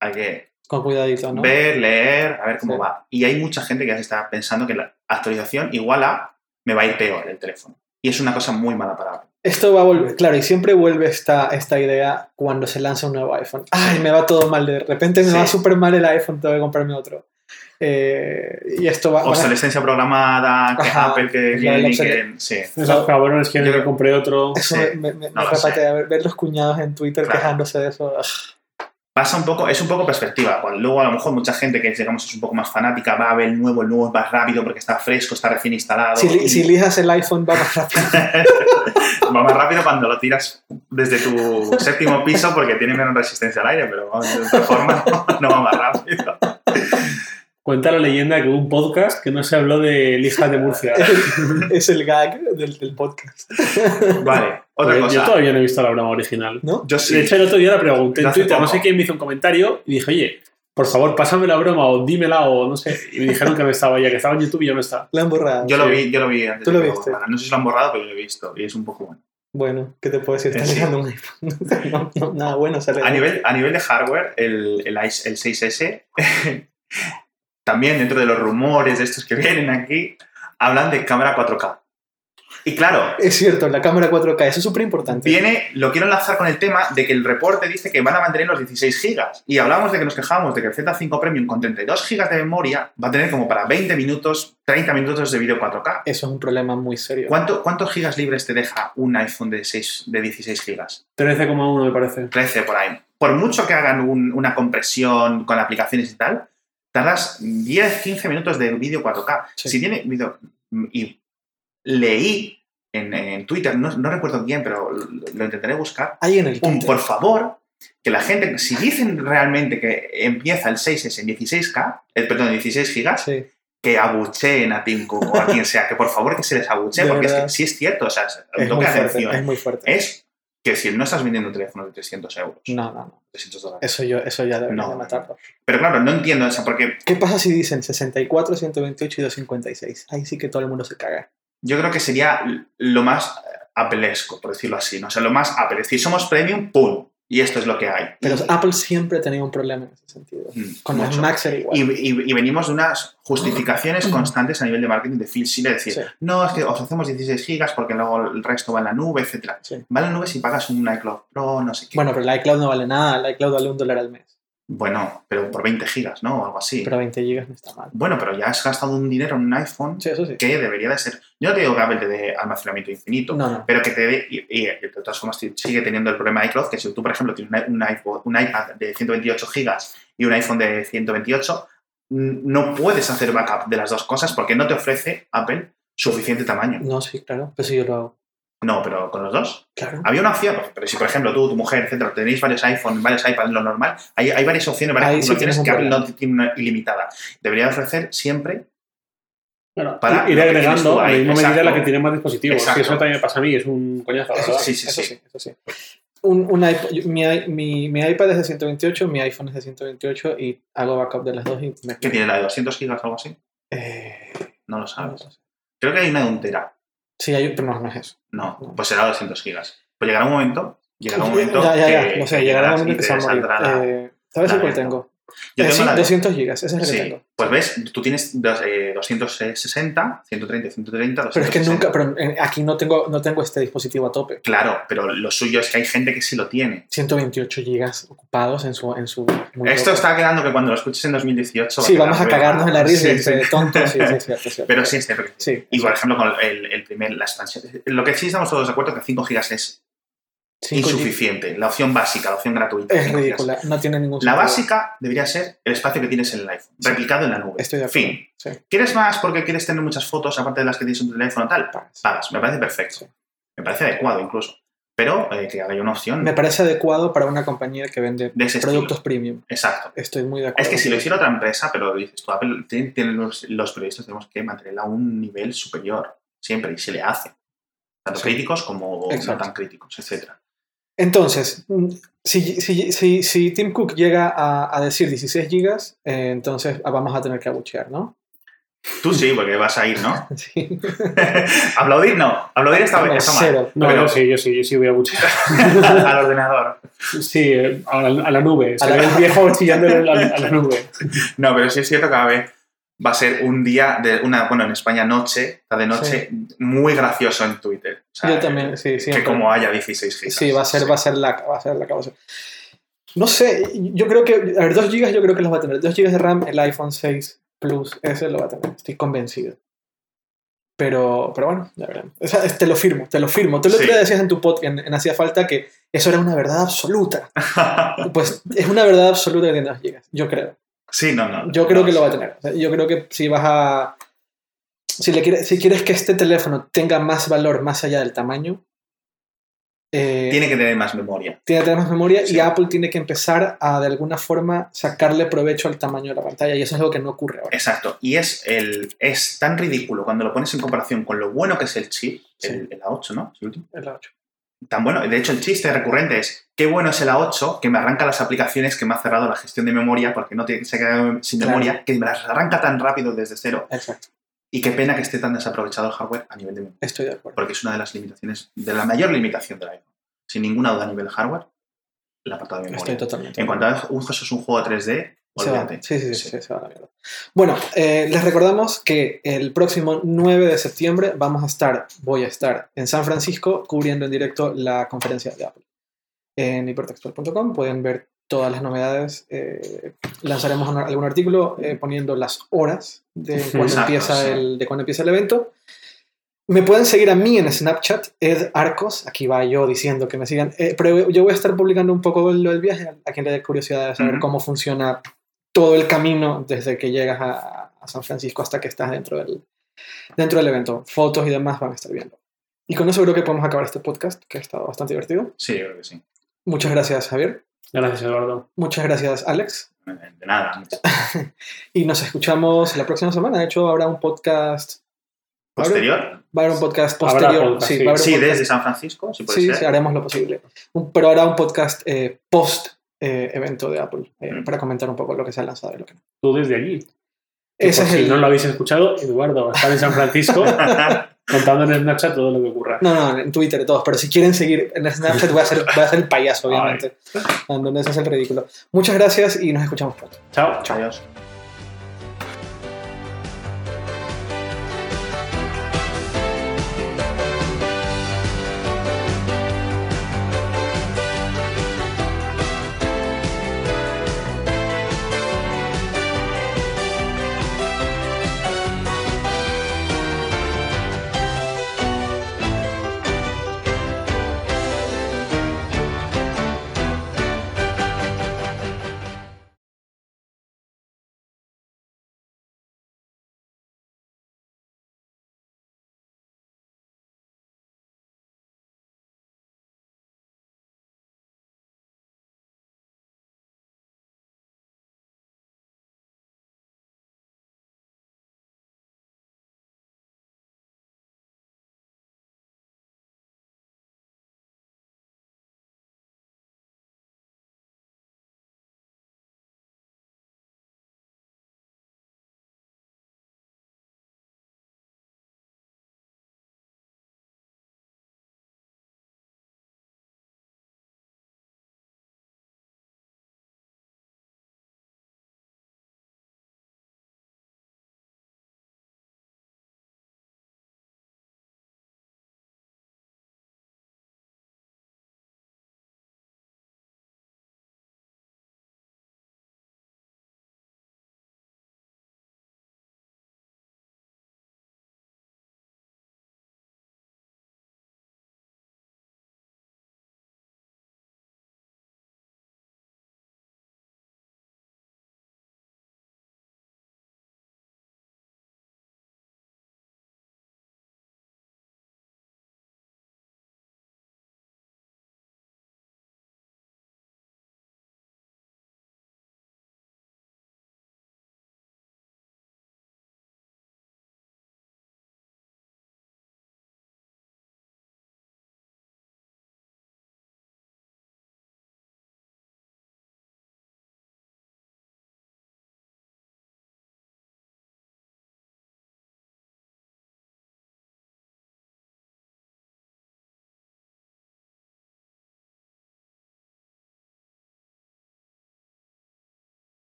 hay que Con cuidadito, ¿no? ver, leer, a ver cómo Sí. va. Y hay mucha gente que ya se está pensando que la actualización igual a me va a ir peor el teléfono. Y es una cosa muy mala para Apple. Esto va a volver, claro, y siempre vuelve esta, esta idea cuando se lanza un nuevo iPhone. Ay, me va todo mal, de repente me Sí. va súper mal el iPhone, tengo que comprarme otro. Eh, y esto va... Obsolescencia programada, que Ajá, Apple que viene y que... Sí. Esos cabrones quieren Yo- que compré otro. Eso Sí, me, me, me no lo repatea, ver, ver los cuñados en Twitter Claro. quejándose de eso. ugh. Pasa un poco, es un poco perspectiva. Cuando luego a lo mejor mucha gente que digamos es un poco más fanática va a ver el nuevo, el nuevo es más rápido porque está fresco, está recién instalado. Si, y si lijas el iPhone va más rápido. [LAUGHS] va más rápido cuando lo tiras desde tu séptimo piso porque tiene menos resistencia al aire, pero de otra forma no, [LAUGHS] no va más rápido. Cuenta la leyenda que hubo un podcast que no se habló de lijas de Murcia. [LAUGHS] es, el, gag del, del podcast. Vale, otra Yo- cosa. Yo todavía no he visto la broma original. ¿No? Yo sí. De hecho, el otro día la pregunté en Twitter, no sé quién me hizo un comentario y dije, oye, por favor, pásame la broma o dímela o no sé. Y me dijeron que no estaba ya, que estaba en YouTube y yo no estaba. La han borrado. Yo lo vi, yo lo vi antes Tú lo viste. No sé si lo han borrado, pero yo lo he visto y es un poco bueno. Bueno, ¿qué te puedo decir? Estás Sí. ligando un iPhone. [LAUGHS] No, no, nada bueno sale. A nivel, a nivel de hardware, el, el, el 6S, [LAUGHS] también dentro de los rumores de estos que [LAUGHS] vienen aquí, hablan de cámara 4K. Y claro, Es cierto, la cámara 4K, eso es súper importante. viene, lo quiero enlazar con el tema de que el reporte dice que van a mantener los 16 GB. Y hablábamos de que nos quejábamos de que el Z5 Premium con 32 GB de memoria va a tener como para 20 minutos, 30 minutos de vídeo 4K. Eso es un problema muy serio. ¿Cuánto, ¿Cuántos gigas libres te deja un iPhone de, 6, de 16 gigas? 13,1 me parece. 13 por ahí. Por mucho que hagan un- una compresión con aplicaciones y tal, tardas 10, 15 minutos de vídeo 4K. Sí. Si tiene vídeo. Y leí en, en Twitter, no, no recuerdo quién, pero lo, lo intentaré buscar. Ahí en el Un, Twitter. por favor, que la gente, si dicen realmente que empieza el 6S en 16K, el, perdón, 16 gigas, Sí. que abucheen a Tim Cook o a quien sea, que por favor que se les abuchee, De porque es que sí es cierto, o sea, es toque muy fuerte. atención. Es muy fuerte. Es que si no estás vendiendo un teléfono de 300 euros, No, no, no. 300 dólares. Eso, yo, eso ya debería No. de matarlo. Pero claro, no entiendo eso, porque ¿Qué pasa si dicen 64, 128 y 256? Ahí sí que todo el mundo se caga. yo creo que sería lo más apelesco, por decirlo así, ¿no? O sea, lo más Apple. Es decir, somos premium, ¡pum! Y esto es lo que hay. Pero Apple siempre ha tenido un problema en ese sentido. Mm, Con mucho. Era igual. Y, y- y venimos de unas justificaciones constantes a nivel de marketing de Phil Schiller, decir, Sí. no, es que os hacemos 16 gigas porque luego el resto va en la nube, etc. Sí. Va en la nube si pagas un iCloud Pro, no sé qué. Bueno, pero el iCloud no vale nada. El iCloud vale un dólar al mes. Bueno, pero por 20 gigas, ¿no? O algo así. Pero 20 gigas no está mal. Bueno, pero ya has gastado un dinero en un iPhone Sí, eso sí. que debería de ser... Yo no te digo que Apple te dé almacenamiento infinito, No, no. pero que te dé... Y, y de todas formas sigue teniendo el problema de iCloud, que si tú, por ejemplo, tienes un, iPhone- un iPad de 128 gigas y un iPhone de 128, n- no puedes hacer backup de las dos cosas porque no te ofrece Apple suficiente tamaño. No, sí, claro. Pero sí yo lo hago. No, pero con los dos. Claro. Había una opción, pero si por ejemplo tú, tu mujer, etcétera, tenéis varios iPhone, varios iPads, lo normal, hay, hay varias opciones, varias Ahí sí que Apple no tiene una ilimitada. Debería ofrecer siempre Bueno, Para ir agregando a la misma medida la que tiene más dispositivos. Exacto. Eso también me pasa a mí, es un coñazo. la Eso verdad. sí, sí, eso sí. sí, eso sí. Un, un iPod- mi, i- mi, mi iPad es de 128, mi iPhone es de 128 y hago backup de las dos y me... que tiene la de 200 gigas o algo así. Eh, No lo no sabes. Creo que hay una de un tera. Sí, hay, pero no, no es eso. No, No. pues será 200 gigas. Pues llegará un momento Llegará un [LAUGHS] momento ya, ya, ya, que, no sé, llegará un momento que se va a morir. Eh, ¿Sabes la cuál tengo? Yo Eh, tengo sí, la de- 200 gigas, ese es el que Sí, tengo. pues ves, tú tienes dos- eh, 260, 130, 130, 260. Pero es que nunca, pero eh, aquí no tengo, no tengo este dispositivo a tope. Claro, pero lo suyo es que hay gente que sí lo tiene. 128 gigas ocupados en su... En su Esto loco. está quedando que cuando lo escuches en 2018... va Sí, quedar vamos a cagarnos en la risa Sí, de tontos. Sí, sí, es [LAUGHS] cierto, es cierto. Pero sí, es cierto que sí. Sí, Y por ejemplo, con el, el primer, la expansión. Lo que sí estamos todos de acuerdo es que 5 gigas es Cinco insuficiente. La opción básica, la opción gratuita. Es 5 gigas. ridícula, no tiene ningún La sentido. básica debería ser el espacio que tienes en el iPhone, Sí. replicado en la nube. Estoy de acuerdo. Fin. Sí. ¿Quieres más porque quieres tener muchas fotos aparte de las que tienes en tu teléfono tal? Pagas. Me parece perfecto. Sí. Me parece adecuado incluso. Pero eh, que haya una opción Me parece adecuado para una compañía que vende productos estilo. premium. Exacto. Estoy muy de acuerdo. Es que si lo hiciera otra empresa, pero dices tú, Apple tiene, tiene los, los periodistas, tenemos que mantenerla a un nivel superior, siempre, y se le hace. Tanto críticos como Exacto. no tan críticos, etc. Entonces, mm, si, si, si, si Tim Cook llega a, a decir 16 gigas, eh, entonces vamos a tener que abuchear, ¿no? Tú sí, porque vas a ir, ¿no? [LAUGHS] Sí. [LAUGHS] Aplaudir no. Aplaudir está, No, está mal. cero. No, Pero- yo sí, yo sí, yo sí voy a buchear. [LAUGHS] al ordenador. Sí, eh, a la, a la nube. Se A la- ve el viejo chillando a la, a la nube. No, pero sí es cierto que cada vez va a ser un día de una, bueno, en España noche, está de noche, muy gracioso en Twitter. O sea, Yo también, sí, Que siempre. como haya 16 gigas. Sí, va a ser, va a ser la, va a ser la causa. No sé, yo creo que, a ver, 2 gigas yo creo que los va a tener. 2 gigas de RAM, el iPhone 6 Plus, ese lo va a tener, estoy convencido. Pero, pero bueno, ya veremos. O sea, te lo firmo, te lo firmo. Tú otro Sí. día decías en tu podcast, en, en Hacía Falta, que eso era una verdad absoluta. [LAUGHS] Pues es una verdad absoluta que tiene 2 gigas, yo creo. Sí, no, no. Yo creo no, que lo va a tener. Yo creo que si vas a... Si, le quieres, si quieres que este teléfono tenga más valor más allá del tamaño, eh, Tiene que tener más memoria. tiene que tener más memoria y. Apple tiene que empezar a de alguna forma sacarle provecho al tamaño de la pantalla y eso es algo que no ocurre ahora. Exacto. Y es, el, es tan ridículo cuando lo pones en comparación con lo bueno que es el chip, Sí. el, el A8, ¿no? ¿Es el último? Es la 8. Tan bueno. De hecho, el chiste recurrente es qué bueno es el A8 que me arranca las aplicaciones que me ha cerrado la gestión de memoria porque no te, se queda sin Claro. memoria, que me las arranca tan rápido desde cero. Exacto, Y qué pena que esté tan desaprovechado el hardware a nivel de memoria. estoy de acuerdo. Porque es una de las limitaciones, de la mayor limitación del iPhone. Sin ninguna duda a nivel hardware, el apartado de memoria. Estoy totalmente. En cuanto a eso es un juego 3D, Se va. olvídate. Sí, sí, sí, sí, se a la mierda. Bueno, eh, les recordamos que el próximo 9 de septiembre vamos a estar, voy a estar en San Francisco cubriendo en directo la conferencia de Apple. En hipertextual.com pueden ver todas las novedades. eh, lanzaremos un- algún artículo eh, poniendo las horas de cuando, Exacto, empieza sí. el, de cuando empieza el evento. Me pueden seguir a mí en Snapchat, Ed Arcos. Aquí va yo diciendo que me sigan. Eh, pero yo voy a estar publicando un poco lo del viaje, a quien le dé curiosidad de saber Ujú. cómo funciona todo el camino desde que llegas a, a San Francisco hasta que estás dentro del, dentro del evento. Fotos y demás van a estar viendo. Y con eso creo que podemos acabar este podcast, que ha estado bastante divertido. Sí, yo creo que sí. Muchas gracias, Javier. Gracias, Eduardo. Muchas gracias, Alex. De nada. [LAUGHS] Y nos escuchamos la próxima semana. De hecho, habrá un podcast. Posterior. Va a haber un podcast posterior. podcast, sí, sí. va a haber un Sí, podcast- desde San Francisco, sí puede Sí, ser. sí, haremos lo posible. Un- pero habrá un podcast eh, post eh, evento de Apple eh, Mm. para comentar un poco lo que se ha lanzado y lo que no. Tú desde allí. Ese por es si el... no lo habéis escuchado, Eduardo está en San Francisco [LAUGHS] contando en Snapchat todo lo que ocurra. No, no, en Twitter todos, pero si quieren seguir en Snapchat voy a ser, voy a ser el payaso, [LAUGHS] Ay. obviamente. Donde ese es el ridículo. Muchas gracias y nos escuchamos pronto. Chao. Adiós.